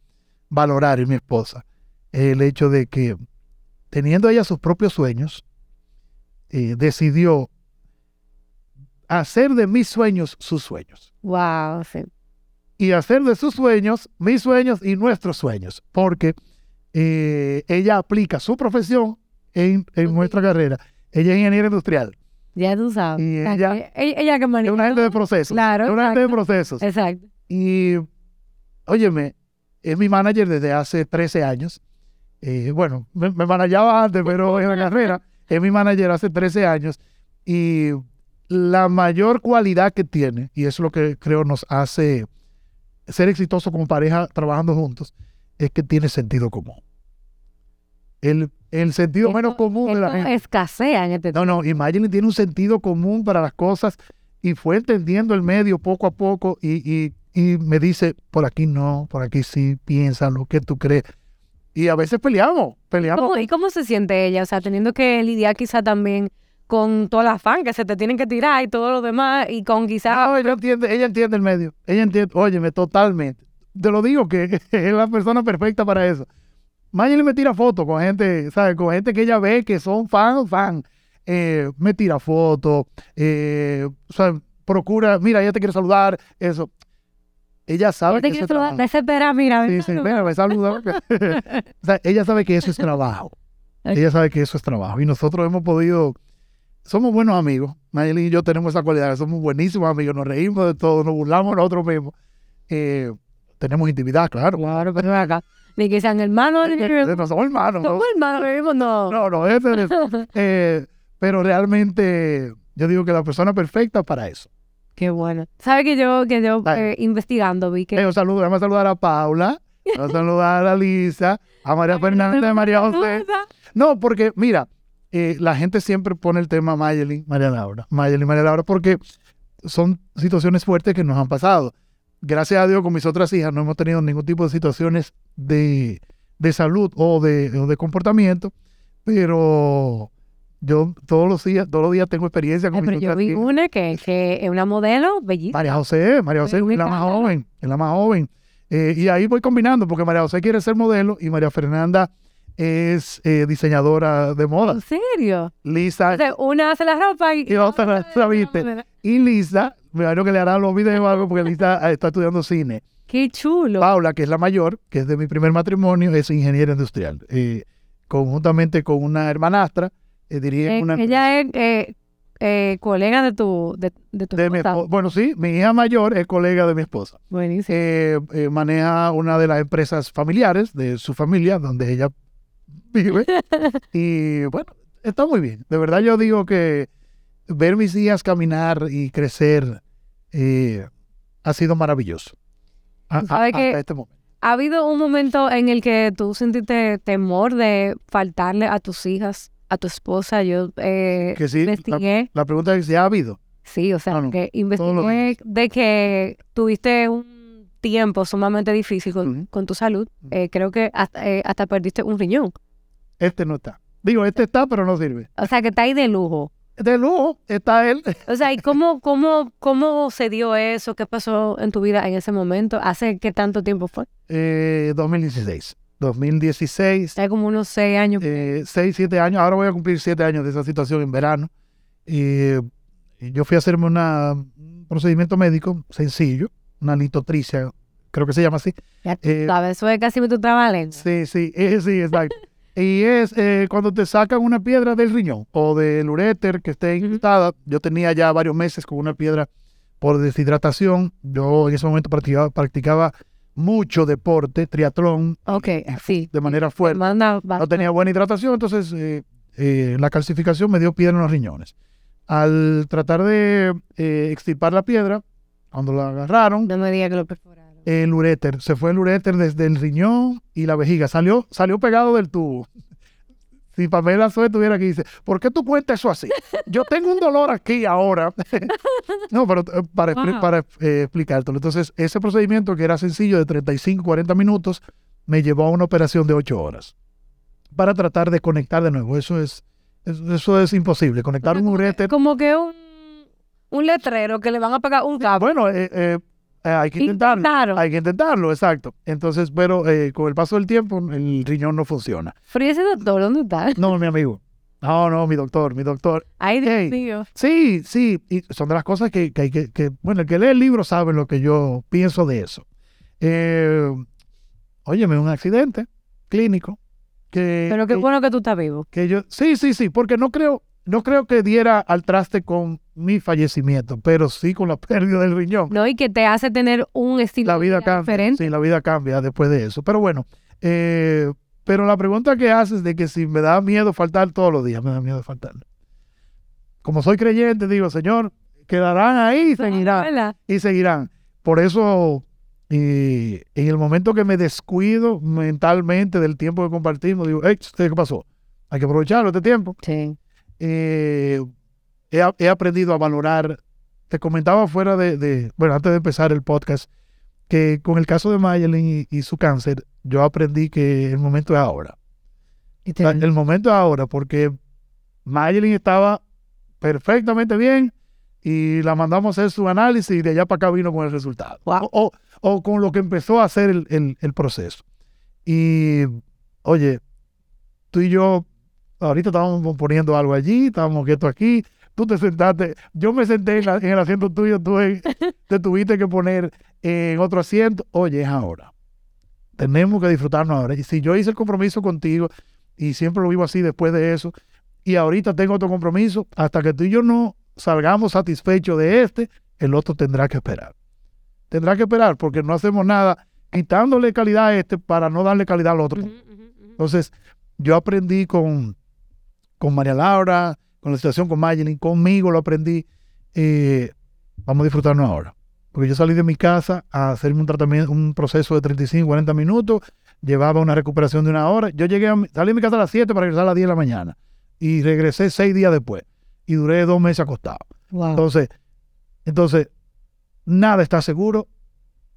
Speaker 3: valorar en mi esposa es el hecho de que, teniendo ella sus propios sueños, eh, decidió hacer de mis sueños sus sueños
Speaker 2: Wow, sí.
Speaker 3: y hacer de sus sueños mis sueños y nuestros sueños, porque eh, ella aplica su profesión en, en nuestra carrera. Ella es ingeniera industrial,
Speaker 2: Ya tú sabes.
Speaker 3: Y ella-
Speaker 2: que- ella, ella que
Speaker 3: es
Speaker 2: maneja.
Speaker 3: una gente de procesos.
Speaker 2: Claro,
Speaker 3: es una gente de procesos.
Speaker 2: Exacto.
Speaker 3: Y, óyeme, es mi manager desde hace 13 años. Eh, bueno, me, me manejaba antes, pero en la carrera [LAUGHS] es mi manager hace 13 años. Y la mayor cualidad que tiene, y es lo que creo nos hace ser exitosos como pareja trabajando juntos, es que tiene sentido común. El, el sentido menos común de la gente.
Speaker 2: escasea en este
Speaker 3: No, no, Imagine tiene un sentido común para las cosas y fue entendiendo el medio poco a poco y, y, y me dice, por aquí no, por aquí sí, piensa lo que tú crees. Y a veces peleamos, peleamos.
Speaker 2: ¿Cómo, ¿Y cómo se siente ella? O sea, teniendo que lidiar quizá también con todo el afán que se te tienen que tirar y todo lo demás y con quizá...
Speaker 3: No, ella entiende, ella entiende el medio. Ella entiende, óyeme, totalmente. Te lo digo que es la persona perfecta para eso. Mayeli me tira fotos con gente, ¿sabes? Con gente que ella ve que son fan, fan. Eh, me tira fotos, eh, o sea, procura, mira, ella te quiere saludar, eso. Ella sabe que eso es trabajo.
Speaker 2: mira.
Speaker 3: Sí, sí, me saluda. [LAUGHS] [LAUGHS] o sea, ella sabe que eso es trabajo. Ella sabe que eso es trabajo. Y nosotros hemos podido, somos buenos amigos. Mayeli y yo tenemos esa cualidad, somos buenísimos amigos, nos reímos de todo, nos burlamos nosotros mismos. Eh, tenemos intimidad, claro.
Speaker 2: Claro, pero ven acá. Ni que sean hermanos, ni que
Speaker 3: No somos hermanos. ¿no?
Speaker 2: somos hermanos, no.
Speaker 3: No, no, ese es- [LAUGHS] eh, pero realmente yo digo que la persona perfecta para eso.
Speaker 2: Qué bueno. ¿Sabes que yo, que yo eh, investigando vi que...
Speaker 3: Eh, un saludo, vamos a saludar a Paula, vamos a saludar a Lisa, a María Fernanda, a María José. No, porque mira, eh, la gente siempre pone el tema Mayelin, María Laura, Mayelin, María Laura, porque son situaciones fuertes que nos han pasado. Gracias a Dios con mis otras hijas no hemos tenido ningún tipo de situaciones de, de salud o de, o de comportamiento, pero yo todos los días, todos los días tengo experiencia con
Speaker 2: Ay,
Speaker 3: mis
Speaker 2: pero yo vi una que, que es una modelo bellísima.
Speaker 3: María José, María José es la más joven, es la más joven. Eh, y ahí voy combinando, porque María José quiere ser modelo y María Fernanda es eh, diseñadora de moda.
Speaker 2: ¿En serio?
Speaker 3: Lisa
Speaker 2: O sea, una hace la ropa y...
Speaker 3: Y otra la- la viste. [LAUGHS] y Lisa, me imagino que le harán los videos o algo, porque Lisa eh, está estudiando cine.
Speaker 2: Qué chulo.
Speaker 3: Paula, que es la mayor, que es de mi primer matrimonio, es ingeniera industrial. Eh, conjuntamente con una hermanastra, eh,
Speaker 2: Eh,
Speaker 3: una
Speaker 2: ella es eh, colega de tu, de, de tu
Speaker 3: de
Speaker 2: esposa.
Speaker 3: espo- Bueno, sí, mi hija mayor es colega de mi esposa.
Speaker 2: Buenísimo.
Speaker 3: maneja una de las empresas familiares de su familia, donde ella vive. [LAUGHS] y bueno, está muy bien. De verdad yo digo que ver mis hijas caminar y crecer ha sido maravilloso. A- a-
Speaker 2: ¿Sabe que-
Speaker 3: hasta este momento.
Speaker 2: ¿Ha habido un momento en el que tú sentiste temor de faltarle a tus hijas, a tu esposa? Yo eh,
Speaker 3: Que sí,
Speaker 2: investigué.
Speaker 3: la pregunta es si ha habido.
Speaker 2: Sí, o sea,
Speaker 3: Ah, no,
Speaker 2: que investigué de que tuviste un tiempo sumamente difícil con, con tu salud. Eh, creo que hasta, eh, hasta perdiste un riñón.
Speaker 3: Este no está. Digo, este está, pero no sirve.
Speaker 2: O sea, que está ahí de lujo.
Speaker 3: De lujo está él.
Speaker 2: O sea, ¿y cómo, [LAUGHS] cómo, cómo se dio eso? ¿Qué pasó en tu vida en ese momento? ¿Hace qué tanto tiempo fue?
Speaker 3: Eh, 2016. 2016.
Speaker 2: Hace como unos seis años.
Speaker 3: eh, seis, siete años. Ahora voy a cumplir siete años de esa situación en verano. Y, y yo fui a hacerme una, un procedimiento médico sencillo, una litotricia, creo que se llama así.
Speaker 2: ya tú
Speaker 3: eh,
Speaker 2: sabes, eso es casi tu trabajo.
Speaker 3: Sí, sí, eh, sí, exacto. [LAUGHS] y es eh, cuando te sacan una piedra del riñón o del uréter que esté infectada. Yo tenía ya varios meses con una piedra por deshidratación. Yo en ese momento practicaba, practicaba mucho deporte, triatlón,
Speaker 2: Ok, sí.
Speaker 3: de manera fuerte. No tenía buena hidratación, entonces eh, eh, la calcificación me dio piedra en los riñones. Al tratar de eh, extirpar la piedra, cuando la agarraron,
Speaker 2: No me que lo perforaron.
Speaker 3: el uréter, se fue el uréter desde el riñón y la vejiga, salió, salió pegado del tubo. Si Pamela Suez estuviera aquí, dice, ¿por qué tú cuentas eso así? Yo tengo un dolor aquí ahora. [LAUGHS] no, pero eh, para,
Speaker 2: Wow.
Speaker 3: para eh, explicártelo. Entonces, ese procedimiento que era sencillo de 35, 40 minutos, me llevó a una operación de 8 horas para tratar de conectar de nuevo. Eso es, eso, eso es imposible. Conectar un uréter.
Speaker 2: Como que un, un letrero que le van a pegar un cable.
Speaker 3: Bueno, eh, eh, eh, hay que intentarlo.
Speaker 2: Intentaron.
Speaker 3: Hay que intentarlo, exacto. Entonces, pero eh, con el paso del tiempo, el riñón no funciona.
Speaker 2: Frío ese doctor, ¿dónde está? [LAUGHS]
Speaker 3: No, mi amigo. No, no, mi doctor, mi doctor.
Speaker 2: Ay, Dios mío.
Speaker 3: Sí, sí, y son de las cosas que, que hay que, que- bueno, el que lee el libro sabe lo que yo pienso de eso. Eh, óyeme, un accidente clínico que,
Speaker 2: Pero qué bueno que tú estás vivo.
Speaker 3: que yo, sí, sí, sí, porque no creo, no creo que diera al traste con mi fallecimiento, pero sí con la pérdida del riñón.
Speaker 2: ¿No? Y que te hace tener un estilo
Speaker 3: la vida cambia.
Speaker 2: diferente.
Speaker 3: Sí, la vida cambia después de eso. Pero bueno, eh, pero la pregunta que haces de que si me da miedo faltar todos los días, me da miedo faltar. Como soy creyente, digo, Señor, quedarán ahí y seguirán. Y seguirán. Por eso, eh, en el momento que me descuido mentalmente del tiempo que compartimos, digo, hey, ¿qué pasó? Hay que aprovecharlo este tiempo
Speaker 2: Sí.
Speaker 3: Eh, he, he aprendido a valorar. Te comentaba fuera de, de- bueno, antes de empezar el podcast, que con el caso de Mayelin y, y su cáncer, yo aprendí que el momento es ahora.
Speaker 2: Y te-
Speaker 3: el momento es ahora, porque Mayelin estaba perfectamente bien y la mandamos a hacer su análisis y de allá para acá vino con el resultado.
Speaker 2: Wow.
Speaker 3: O, o- o con lo que empezó a hacer el, el- el proceso. Y, oye, tú y yo, ahorita estábamos poniendo algo allí, estábamos quietos aquí, tú te sentaste, yo me senté en, la- en el asiento tuyo, tú en- [LAUGHS] te tuviste que poner en otro asiento. Oye, es ahora. Tenemos que disfrutarnos ahora. Y si yo hice el compromiso contigo y siempre lo vivo así después de eso, y ahorita tengo otro compromiso, hasta que tú y yo no salgamos satisfechos de este, el otro tendrá que esperar. Tendrá que esperar porque no hacemos nada quitándole calidad a este para no darle calidad al otro. Entonces, yo aprendí con, con María Laura, con la situación con Mayelin, conmigo lo aprendí. eh, vamos a disfrutarnos ahora. Porque yo salí de mi casa a hacerme un tratamiento, un proceso de 35, 40 minutos, llevaba una recuperación de una hora. Yo llegué a mi- salí de mi casa a las 7 para regresar a las 10 de la mañana. Y regresé seis días después. Y duré dos meses acostado.
Speaker 2: Wow.
Speaker 3: Entonces, entonces, nada está seguro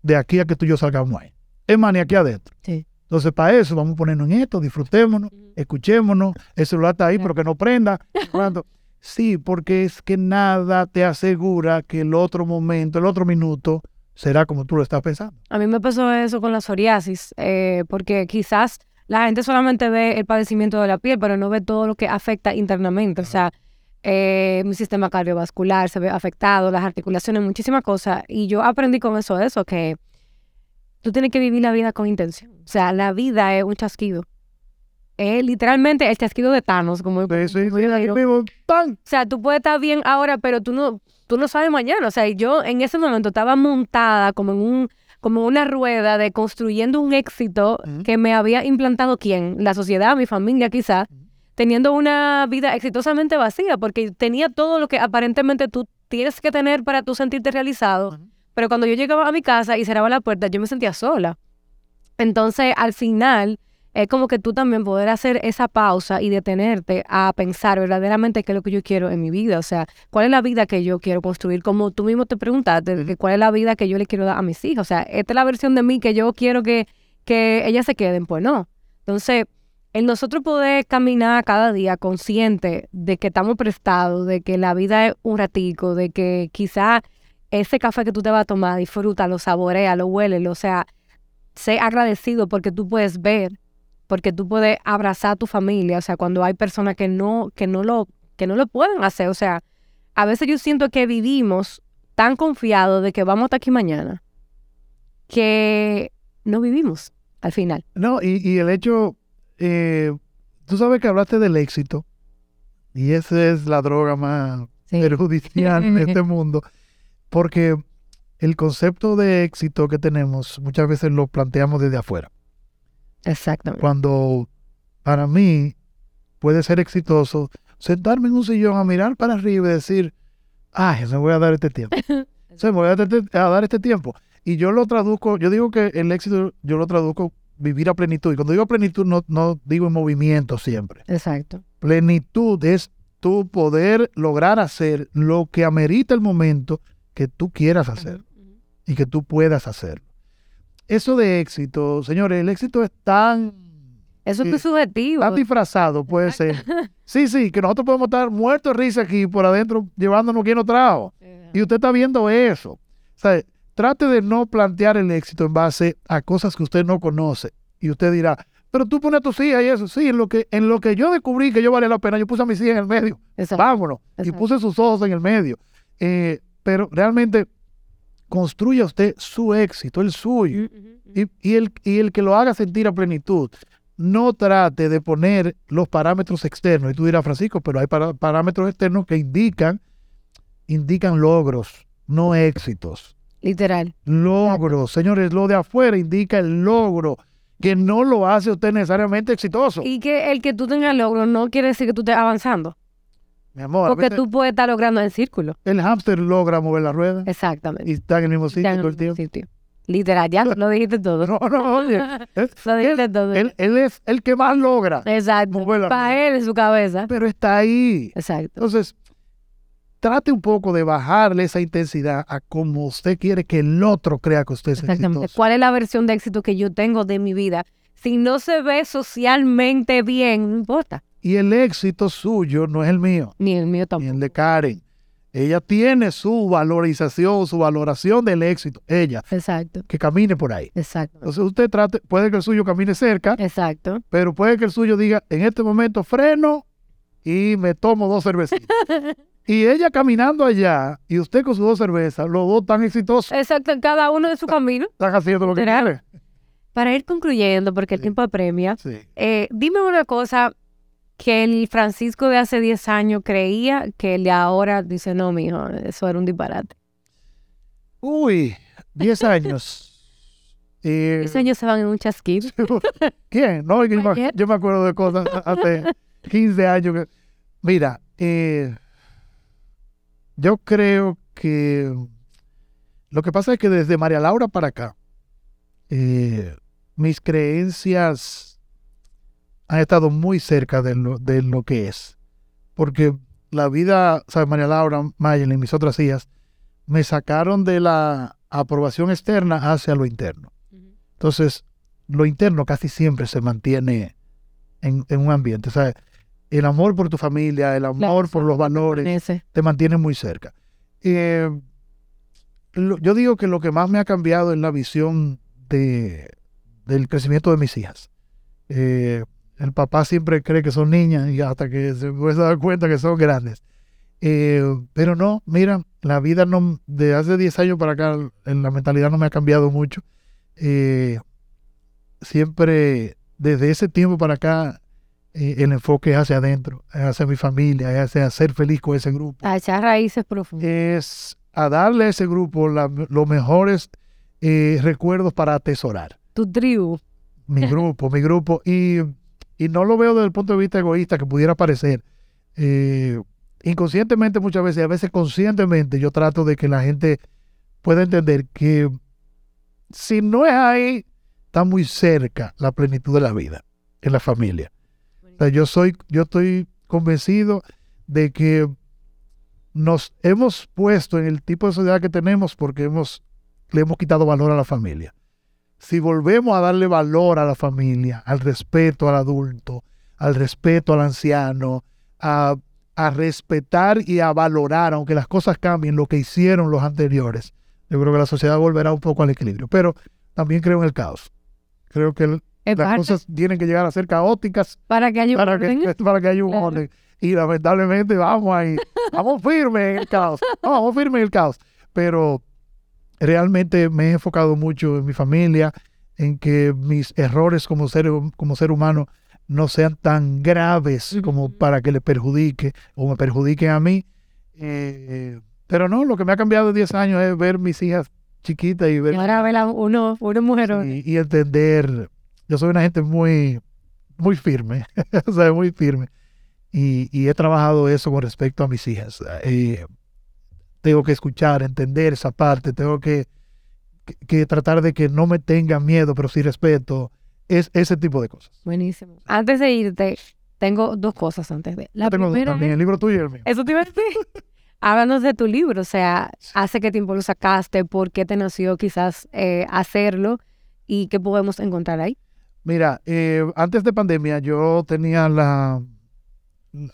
Speaker 3: de aquí a que tú y yo salgamos ahí. Es más, ni aquí adentro.
Speaker 2: Sí.
Speaker 3: Entonces, para eso, vamos a ponernos en esto, disfrutémonos, escuchémonos, el celular está ahí, pero que no prenda. [LAUGHS] Cuando- Sí, porque es que nada te asegura que el otro momento, el otro minuto, será como tú lo estás pensando.
Speaker 2: A mí me pasó eso con la psoriasis, eh, porque quizás la gente solamente ve el padecimiento de la piel, pero no ve todo lo que afecta internamente. O sea, eh, mi sistema cardiovascular se ve afectado, las articulaciones, muchísimas cosas. Y yo aprendí con eso, eso, que tú tienes que vivir la vida con intención. O sea, la vida es un chasquido. Es literalmente el chasquido de Thanos, como,
Speaker 3: Sí, sí, sí.
Speaker 2: O sea, tú puedes estar bien ahora, pero tú no, tú no sabes mañana. O sea, yo en ese momento estaba montada como en un, como una rueda de construyendo un éxito que me había implantado quién, la sociedad, mi familia quizás, teniendo una vida exitosamente vacía, porque tenía todo lo que aparentemente tú tienes que tener para tú sentirte realizado. Pero cuando yo llegaba a mi casa y cerraba la puerta, yo me sentía sola. Entonces, al final, es como que tú también poder hacer esa pausa y detenerte a pensar verdaderamente qué es lo que yo quiero en mi vida. O sea, cuál es la vida que yo quiero construir. Como tú mismo te preguntaste, cuál es la vida que yo le quiero dar a mis hijos. O sea, esta es la versión de mí que yo quiero que, que ellas se queden. Pues no. Entonces, el nosotros poder caminar cada día consciente de que estamos prestados, de que la vida es un ratico, de que quizá ese café que tú te vas a tomar, disfruta, lo saborea, lo huele, o sea, sé agradecido porque tú puedes ver porque tú puedes abrazar a tu familia, o sea, cuando hay personas que no, que no lo, que no lo pueden hacer, o sea, a veces yo siento que vivimos tan confiados de que vamos hasta aquí mañana, que no vivimos al final.
Speaker 3: No, y, el hecho, eh, tú sabes que hablaste del éxito, y esa es la droga más perjudicial en este [LAUGHS] mundo, porque el concepto de éxito que tenemos muchas veces lo planteamos desde afuera.
Speaker 2: Exactamente.
Speaker 3: Cuando para mí puede ser exitoso sentarme en un sillón a mirar para arriba y decir, ay, me voy a dar este tiempo. [LAUGHS] se me voy a, dar este tiempo. Y yo lo traduzco, yo digo que el éxito, yo lo traduzco vivir a plenitud. Y cuando digo plenitud, no, no digo en movimiento siempre.
Speaker 2: Exacto.
Speaker 3: Plenitud es tu poder lograr hacer lo que amerita el momento que tú quieras hacer y que tú puedas hacerlo eso de éxito, señores, el éxito es tan...
Speaker 2: Eso es eh, subjetivo.
Speaker 3: Tan disfrazado puede ser. [LAUGHS] Sí, sí, que nosotros podemos estar muertos de risa aquí por adentro llevándonos quien nos trajo. Y usted está viendo eso. O sea, trate de no plantear el éxito en base a cosas que usted no conoce. Y usted dirá, pero tú pones a tus hijas y eso. Sí, en lo que, en lo que yo descubrí que yo valía la pena, yo puse a mis hijas en el medio. Vámonos. Y puse sus ojos en el medio. Eh, pero realmente construya usted su éxito, el suyo, y, el, y el que lo haga sentir a plenitud. No trate de poner los parámetros externos. Y tú dirás, Francisco, pero hay parámetros externos que indican, indican logros, no éxitos.
Speaker 2: Literal.
Speaker 3: Logros. Señores, lo de afuera indica el logro, que no lo hace usted necesariamente exitoso.
Speaker 2: Y que el que tú tengas logro no quiere decir que tú estés avanzando.
Speaker 3: Mi amor.
Speaker 2: Porque tú puedes estar logrando en círculo.
Speaker 3: El hámster logra mover la rueda.
Speaker 2: Exactamente.
Speaker 3: Y está en el mismo sitio todo el tiempo.
Speaker 2: Literal, ya lo dijiste [LAUGHS] todo.
Speaker 3: No, no, oye. [LAUGHS] lo dijiste todo. Él, es el que más logra.
Speaker 2: Exacto. Mover la Para él en su cabeza.
Speaker 3: Pero está ahí.
Speaker 2: Exacto.
Speaker 3: Entonces, trate un poco de bajarle esa intensidad a como usted quiere que el otro crea que usted es Exactamente.
Speaker 2: ¿Cuál es la versión de éxito que yo tengo de mi vida? Si no se ve socialmente bien, no importa.
Speaker 3: Y el éxito suyo no es el mío.
Speaker 2: Ni el mío tampoco.
Speaker 3: Ni el de Karen. Ella tiene su valorización, su valoración del éxito. Ella.
Speaker 2: Exacto.
Speaker 3: Que camine por ahí.
Speaker 2: Exacto.
Speaker 3: Entonces usted trate, puede que el suyo camine cerca.
Speaker 2: Exacto.
Speaker 3: Pero puede que el suyo diga, en este momento freno y me tomo dos cervecitas. [LAUGHS] y ella caminando allá y usted con sus dos cervezas, los dos tan exitosos.
Speaker 2: Exacto, cada uno de su camino.
Speaker 3: Están haciendo lo que quieren.
Speaker 2: Para ir concluyendo, porque el tiempo apremia, eh, dime una cosa que el Francisco de hace 10 años creía que el de ahora dice, no, mijo, eso era un disparate.
Speaker 3: Uy, 10 años. [LAUGHS]
Speaker 2: 10 eh, años se van en un chasquido. [LAUGHS]
Speaker 3: ¿Quién? No, yo, me, acuerdo de cosas hace 15 años. mira, eh, yo creo que lo que pasa es que desde María Laura para acá, eh, mis creencias han estado muy cerca de lo, de lo que es. Porque la vida, ¿sabes? María Laura, Mayen y mis otras hijas, me sacaron de la aprobación externa hacia lo interno. Entonces, lo interno casi siempre se mantiene en, un ambiente. O sea, el amor por tu familia, el amor por los valores, te mantiene muy cerca. Eh, yo digo que lo que más me ha cambiado es la visión de, del crecimiento de mis hijas. Eh, el papá siempre cree que son niñas y hasta que se puede dar cuenta que son grandes. Eh, pero no, mira, la vida no, de hace 10 años para acá, en la mentalidad no me ha cambiado mucho. Eh, siempre, desde ese tiempo para acá, eh, el enfoque es hacia adentro, es hacia mi familia, es hacia ser feliz con ese grupo.
Speaker 2: A echar raíces profundas.
Speaker 3: Es a darle a ese grupo los mejores recuerdos para atesorar.
Speaker 2: Tu tribu.
Speaker 3: Mi grupo, mi grupo. Y y no lo veo desde el punto de vista egoísta que pudiera parecer. Eh, inconscientemente muchas veces, a veces conscientemente, yo trato de que la gente pueda entender que si no es ahí, está muy cerca la plenitud de la vida en la familia. Yo soy, yo estoy convencido de que nos hemos puesto en el tipo de sociedad que tenemos porque hemos, le hemos quitado valor a la familia. Si volvemos a darle valor a la familia, al respeto al adulto, al respeto al anciano, a, a respetar y a valorar, aunque las cosas cambien, lo que hicieron los anteriores, yo creo que la sociedad volverá un poco al equilibrio. Pero también creo en el caos. Creo que el- las
Speaker 2: parte
Speaker 3: cosas tienen que llegar a ser caóticas
Speaker 2: para que haya un
Speaker 3: para que, [LAUGHS] para que haya un
Speaker 2: Claro.
Speaker 3: orden. Y lamentablemente vamos ahí, [LAUGHS] vamos firmes en el caos, vamos firmes en el caos. Pero realmente me he enfocado mucho en mi familia, en que mis errores como ser, como ser humano no sean tan graves como para que le perjudique o me perjudiquen a mí. Eh, pero no, lo que me ha cambiado en 10 años es ver mis hijas chiquitas y ver
Speaker 2: Y ahora vela uno, una mujer.
Speaker 3: y, y entender. Yo soy una gente muy, muy firme, [LAUGHS] o sea, muy firme. Y, y he trabajado eso con respecto a mis hijas. Eh, tengo que escuchar, entender esa parte, tengo que, que, que tratar de que no me tengan miedo, pero sí respeto. Es ese tipo de cosas.
Speaker 2: Buenísimo. Antes de irte, tengo dos cosas antes de. La
Speaker 3: tengo
Speaker 2: primera
Speaker 3: también el libro tuyo y el mío.
Speaker 2: Eso te iba a decir. [LAUGHS] Háblanos de tu libro, o sea, ¿hace qué tiempo lo sacaste? ¿Por qué te nació quizás eh, hacerlo? ¿Y qué podemos encontrar ahí?
Speaker 3: Mira, eh, antes de pandemia yo tenía la,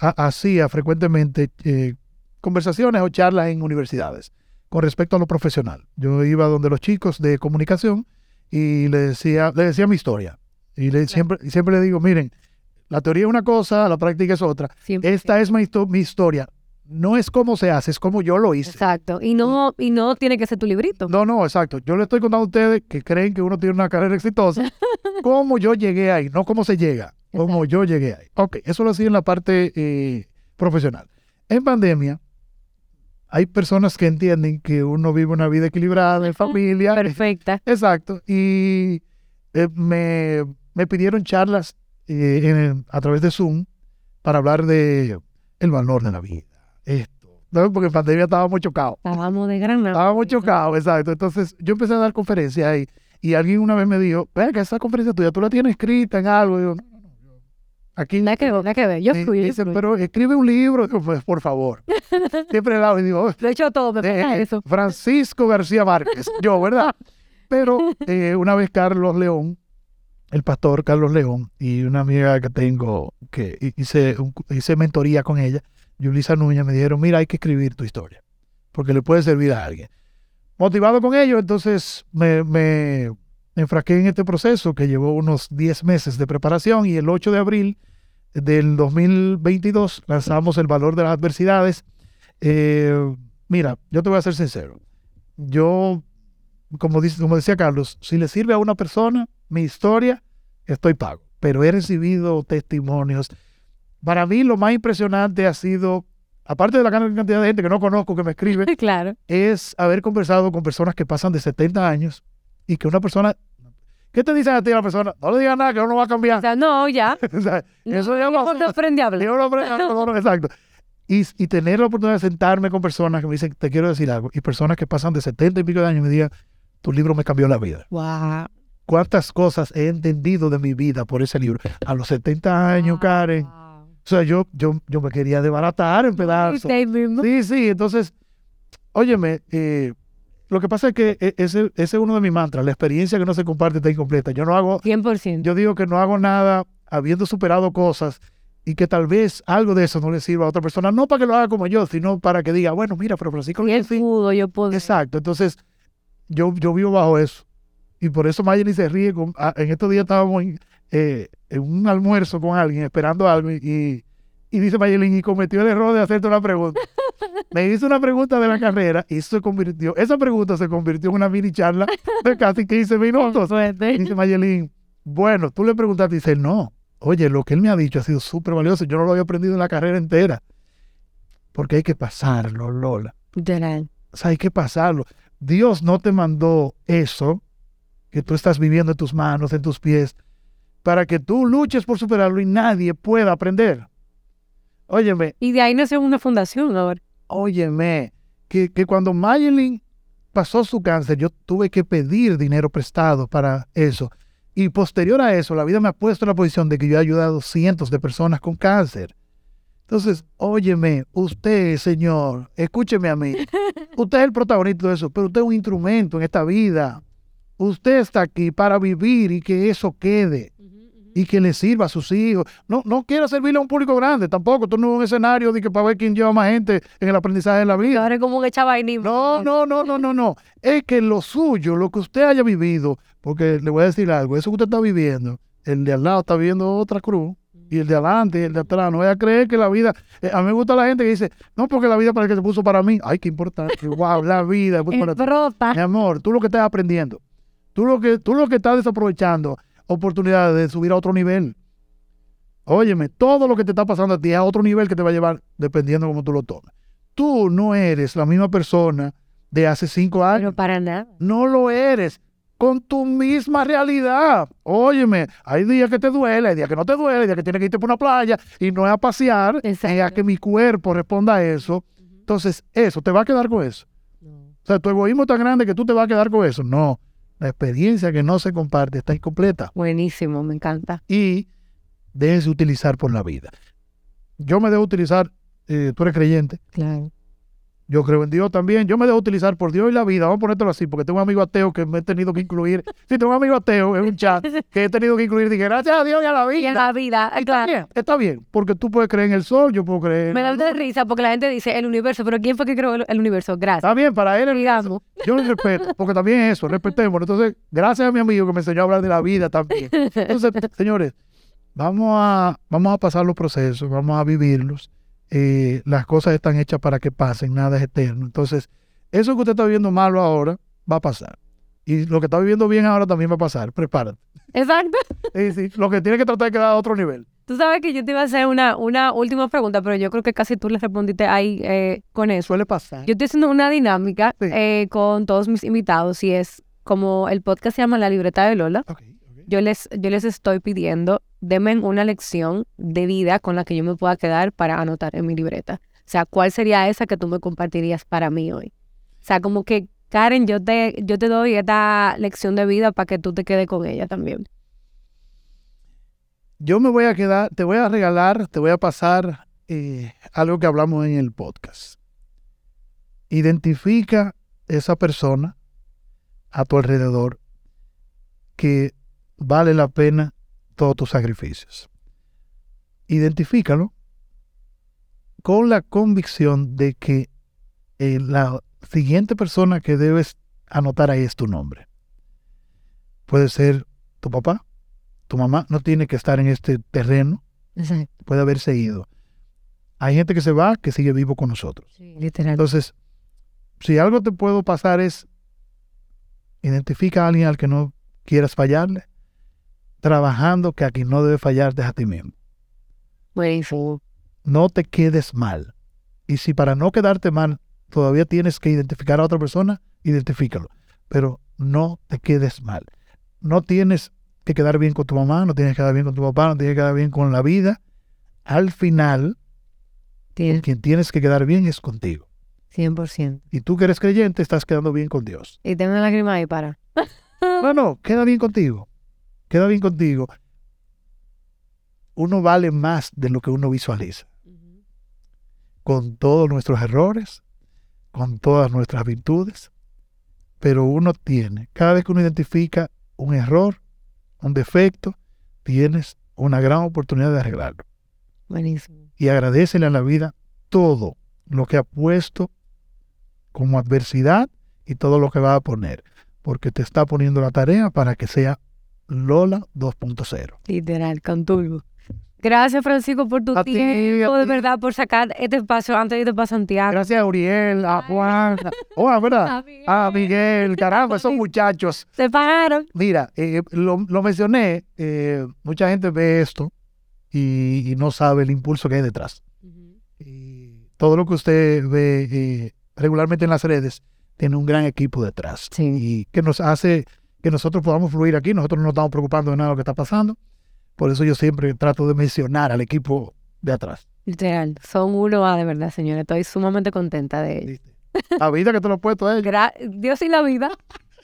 Speaker 3: ha- hacía frecuentemente eh, conversaciones o charlas en universidades con respecto a lo profesional. Yo iba donde los chicos de comunicación y le decía, le decía mi historia. Y le, siempre, siempre le digo, miren, la teoría es una cosa, la práctica es otra.
Speaker 2: Siempre.
Speaker 3: Esta es mi, histo- mi historia. No es cómo se hace, es como yo lo hice.
Speaker 2: Exacto. Y no, y no tiene que ser tu librito.
Speaker 3: No, no, exacto. Yo le estoy contando a ustedes que creen que uno tiene una carrera exitosa, [LAUGHS] cómo yo llegué ahí, no cómo se llega, cómo yo llegué ahí. Ok, eso lo hacía en la parte eh, profesional. En pandemia, hay personas que entienden que uno vive una vida equilibrada en familia.
Speaker 2: Perfecta.
Speaker 3: Exacto. Y eh, me, me pidieron charlas eh, en- a través de Zoom para hablar de el valor de la vida. Esto. ¿no? Porque en pandemia estábamos chocados.
Speaker 2: Estábamos de gran
Speaker 3: Estábamos chocados, exacto. Entonces yo empecé a dar conferencias ahí y alguien una vez me dijo, que esa conferencia tuya, tú la tienes escrita en algo. Y yo- aquí.
Speaker 2: Nada que ver, nada que ver. Yo fui,
Speaker 3: dice, pero escribe un libro. Pues, por favor. [LAUGHS] Siempre y digo, "Oh,
Speaker 2: Lo he hecho todo, me
Speaker 3: eh,
Speaker 2: pasa
Speaker 3: eh,
Speaker 2: eso.
Speaker 3: Francisco García Márquez, yo, ¿verdad? [LAUGHS] Pero eh, una vez Carlos León, el pastor Carlos León, y una amiga que tengo, que hi- hice, un hice mentoría con ella, Yulisa Núñez, me dijeron, mira, hay que escribir tu historia, porque le puede servir a alguien. Motivado con ello, entonces me, me enfrasqué en este proceso que llevó unos 10 meses de preparación y el 8 de abril del 2022 lanzamos El Valor de las Adversidades. Eh, mira, yo te voy a ser sincero. Yo, como, dice, como decía Carlos, si le sirve a una persona mi historia, estoy pago. Pero he recibido testimonios. Para mí lo más impresionante ha sido, aparte de la gran cantidad de gente que no conozco que me escribe, [LAUGHS]
Speaker 2: Claro.
Speaker 3: es haber conversado con personas que pasan de 70 años y que una persona... ¿Qué te dicen a ti la persona? No le digas nada, que uno no va a
Speaker 2: O
Speaker 3: cambiar.
Speaker 2: sea, no, ya. [LAUGHS]
Speaker 3: O sea, eso
Speaker 2: no,
Speaker 3: ya [LAUGHS]
Speaker 2: no,
Speaker 3: pasó.
Speaker 2: no
Speaker 3: no exacto. Y, y tener la oportunidad de sentarme con personas que me dicen, te quiero decir algo, y personas que pasan de 70 y pico de años y me digan, tu libro me cambió la vida.
Speaker 2: Wow.
Speaker 3: ¿Cuántas cosas he entendido de mi vida por ese libro? A los 70 años, Karen. O sea, yo, yo, yo me quería desbaratar en pedazos. Sí, sí, entonces, óyeme, eh, lo que pasa es que e- ese, ese es uno de mis mantras, la experiencia que no se comparte está incompleta. Yo no hago,
Speaker 2: 100%.
Speaker 3: yo digo que no hago nada habiendo superado cosas y que tal vez algo de eso no le sirva a otra persona, no para que lo haga como yo, sino para que diga, bueno, mira, pero Francisco
Speaker 2: y él
Speaker 3: sí".
Speaker 2: pudo, yo puedo.
Speaker 3: Exacto, entonces yo, yo vivo bajo eso. Y por eso Mayeli se ríe. Con, ah, en estos días estábamos en, eh, en un almuerzo con alguien, esperando algo, y, y, y dice Mayeli, y cometió el error de hacerte una pregunta. Me hizo una pregunta de la carrera y se convirtió, esa pregunta se convirtió en una mini charla de casi 15 minutos. Dice Mayelín, bueno, tú le preguntaste y dice, no, oye, lo que él me ha dicho ha sido súper valioso, yo no lo había aprendido en la carrera entera. Porque hay que pasarlo, Lola.
Speaker 2: Literal.
Speaker 3: O sea, hay que pasarlo. Dios no te mandó eso que tú estás viviendo en tus manos, en tus pies, para que tú luches por superarlo y nadie pueda aprender. Óyeme,
Speaker 2: Y de ahí nació una fundación ahora.
Speaker 3: Óyeme, que, que cuando Mayelin pasó su cáncer, yo tuve que pedir dinero prestado para eso. Y posterior a eso, la vida me ha puesto en la posición de que yo he ayudado cientos de personas con cáncer. Entonces, óyeme, usted, señor, escúcheme a mí. [LAUGHS] Usted es el protagonista de eso, pero usted es un instrumento en esta vida. Usted está aquí para vivir y que eso quede y que le sirva a sus hijos. No, no quiero servirle a un público grande tampoco. Tú no es un escenario de que para ver quién lleva más gente en el aprendizaje de la vida.
Speaker 2: Ahora es como un echabainismo.
Speaker 3: No, no, no, no, no, no. Es que lo suyo, lo que usted haya vivido, porque le voy a decir algo, eso que usted está viviendo, el de al lado está viviendo otra cruz. Y el de adelante y el de atrás. No voy a creer que la vida. eh, a mí me gusta la gente que dice, no, porque la vida para que se puso para mí. Ay, qué importante. [LAUGHS] wow, la vida. pues, para. Mi amor, tú lo que estás aprendiendo, tú lo que, tú lo que estás desaprovechando oportunidades de subir a otro nivel. Óyeme, todo lo que te está pasando a ti es a otro nivel que te va a llevar dependiendo de cómo tú lo tomes. Tú no eres la misma persona de hace cinco
Speaker 2: Pero
Speaker 3: años.
Speaker 2: para nada.
Speaker 3: No lo eres con tu misma realidad. Óyeme, hay días que te duele, hay días que no te duele, hay días que tienes que irte por una playa y no es a pasear, es a
Speaker 2: Exacto.
Speaker 3: que mi cuerpo responda a eso. Entonces, eso, te va a quedar con eso. O sea, tu egoísmo es tan grande que tú te vas a quedar con eso. No, la experiencia que no se comparte está incompleta
Speaker 2: Buenísimo, me encanta.
Speaker 3: y déjese utilizar por la vida. Yo me dejo utilizar, eh, tú eres creyente,
Speaker 2: Claro.
Speaker 3: Yo creo en Dios también, yo me dejo utilizar por Dios y la vida, vamos a ponértelo así, porque tengo un amigo ateo que me he tenido que incluir, sí, tengo un amigo ateo en un chat [LAUGHS] que he tenido que incluir, dije, gracias a Dios y a la
Speaker 2: Y en
Speaker 3: vida.
Speaker 2: la vida,
Speaker 3: Está
Speaker 2: claro.
Speaker 3: bien, está bien, porque tú puedes creer en el sol, yo puedo creer.
Speaker 2: Me da de risa porque la gente dice el universo, pero ¿quién fue que creó el, el universo? Gracias.
Speaker 3: Está bien, para él el
Speaker 2: Digamos.
Speaker 3: Yo lo respeto, porque también es eso, respetemos. Entonces, gracias a mi amigo que me enseñó a hablar de la vida también. Entonces, señores, vamos a, vamos a pasar los procesos, vamos a vivirlos. Eh, las cosas están hechas para que pasen, nada es eterno. Entonces, eso que usted está viviendo malo ahora, va a pasar. Y lo que está viviendo bien ahora también va a pasar. Prepárate.
Speaker 2: Exacto.
Speaker 3: Sí, sí, lo que tiene que tratar de quedar a otro nivel.
Speaker 2: Tú sabes que yo te iba a hacer una, una última pregunta, pero yo creo que casi tú le respondiste ahí eh, con eso.
Speaker 3: Suele pasar.
Speaker 2: Yo estoy haciendo una dinámica
Speaker 3: Sí.
Speaker 2: eh, con todos mis invitados y es como el podcast se llama La Libreta de Lola. Yo les, yo les estoy pidiendo, denme una lección de vida con la que yo me pueda quedar para anotar en mi libreta. O sea, ¿cuál sería esa que tú me compartirías para mí hoy? O sea, como que, Karen, yo te, yo te doy esta lección de vida para que tú te quedes con ella también.
Speaker 3: Yo me voy a quedar, te voy a regalar, te voy a pasar eh, algo que hablamos en el podcast. Identifica esa persona a tu alrededor que vale la pena todos tus sacrificios. Identifícalo con la convicción de que eh, la siguiente persona que debes anotar ahí es tu nombre. Puede ser tu papá, tu mamá, no tiene que estar en este terreno, puede haberse ido. Hay gente que se va que sigue vivo con nosotros.
Speaker 2: Sí, literal.
Speaker 3: Entonces, si algo te puedo pasar es identifica a alguien al que no quieras fallarle, trabajando que a quien no debe fallarte es a ti mismo.
Speaker 2: Buenísimo.
Speaker 3: No te quedes mal. Y si para no quedarte mal todavía tienes que identificar a otra persona, identifícalo. Pero no te quedes mal. No tienes que quedar bien con tu mamá, no tienes que quedar bien con tu papá, no tienes que quedar bien con la vida. Al final,
Speaker 2: Tienes
Speaker 3: quien tienes que quedar bien es contigo.
Speaker 2: 100%.
Speaker 3: Y tú que eres creyente, estás quedando bien con Dios.
Speaker 2: Y tengo una lágrima ahí para.
Speaker 3: No, no, queda bien contigo. Queda bien contigo. Uno vale más de lo que uno visualiza. Con todos nuestros errores, con todas nuestras virtudes. Pero uno tiene, cada vez que uno identifica un error, un defecto, tienes una gran oportunidad de arreglarlo.
Speaker 2: Buenísimo.
Speaker 3: Y agradecele a la vida todo lo que ha puesto como adversidad y todo lo que va a poner. Porque te está poniendo la tarea para que sea Lola 2.0.
Speaker 2: Literal, con turbo. Gracias, Francisco, por tu
Speaker 3: A
Speaker 2: tiempo, de verdad, por sacar este espacio antes de irte para Santiago.
Speaker 3: Gracias a Uriel, a Juan, [LAUGHS] oh, a ¿verdad?
Speaker 2: A Miguel.
Speaker 3: A Miguel, caramba, esos muchachos.
Speaker 2: Se pagaron.
Speaker 3: Mira, eh, lo, lo mencioné, eh, mucha gente ve esto y, y no sabe el impulso que hay detrás. Y todo lo que usted ve eh, regularmente en las redes tiene un gran equipo detrás.
Speaker 2: Sí.
Speaker 3: Y que nos hace que nosotros podamos fluir aquí. Nosotros no nos estamos preocupando de nada de lo que está pasando. Por eso yo siempre trato de mencionar al equipo de atrás.
Speaker 2: Literal, son uno A de verdad, señores. Estoy sumamente contenta de ellos.
Speaker 3: ¿Viste? La vida que te lo he puesto a ellos.
Speaker 2: Dios y la vida.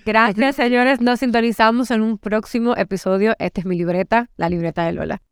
Speaker 2: Gracias, [LAUGHS] señores. Nos sintonizamos en un próximo episodio. Esta es mi libreta, la libreta de Lola.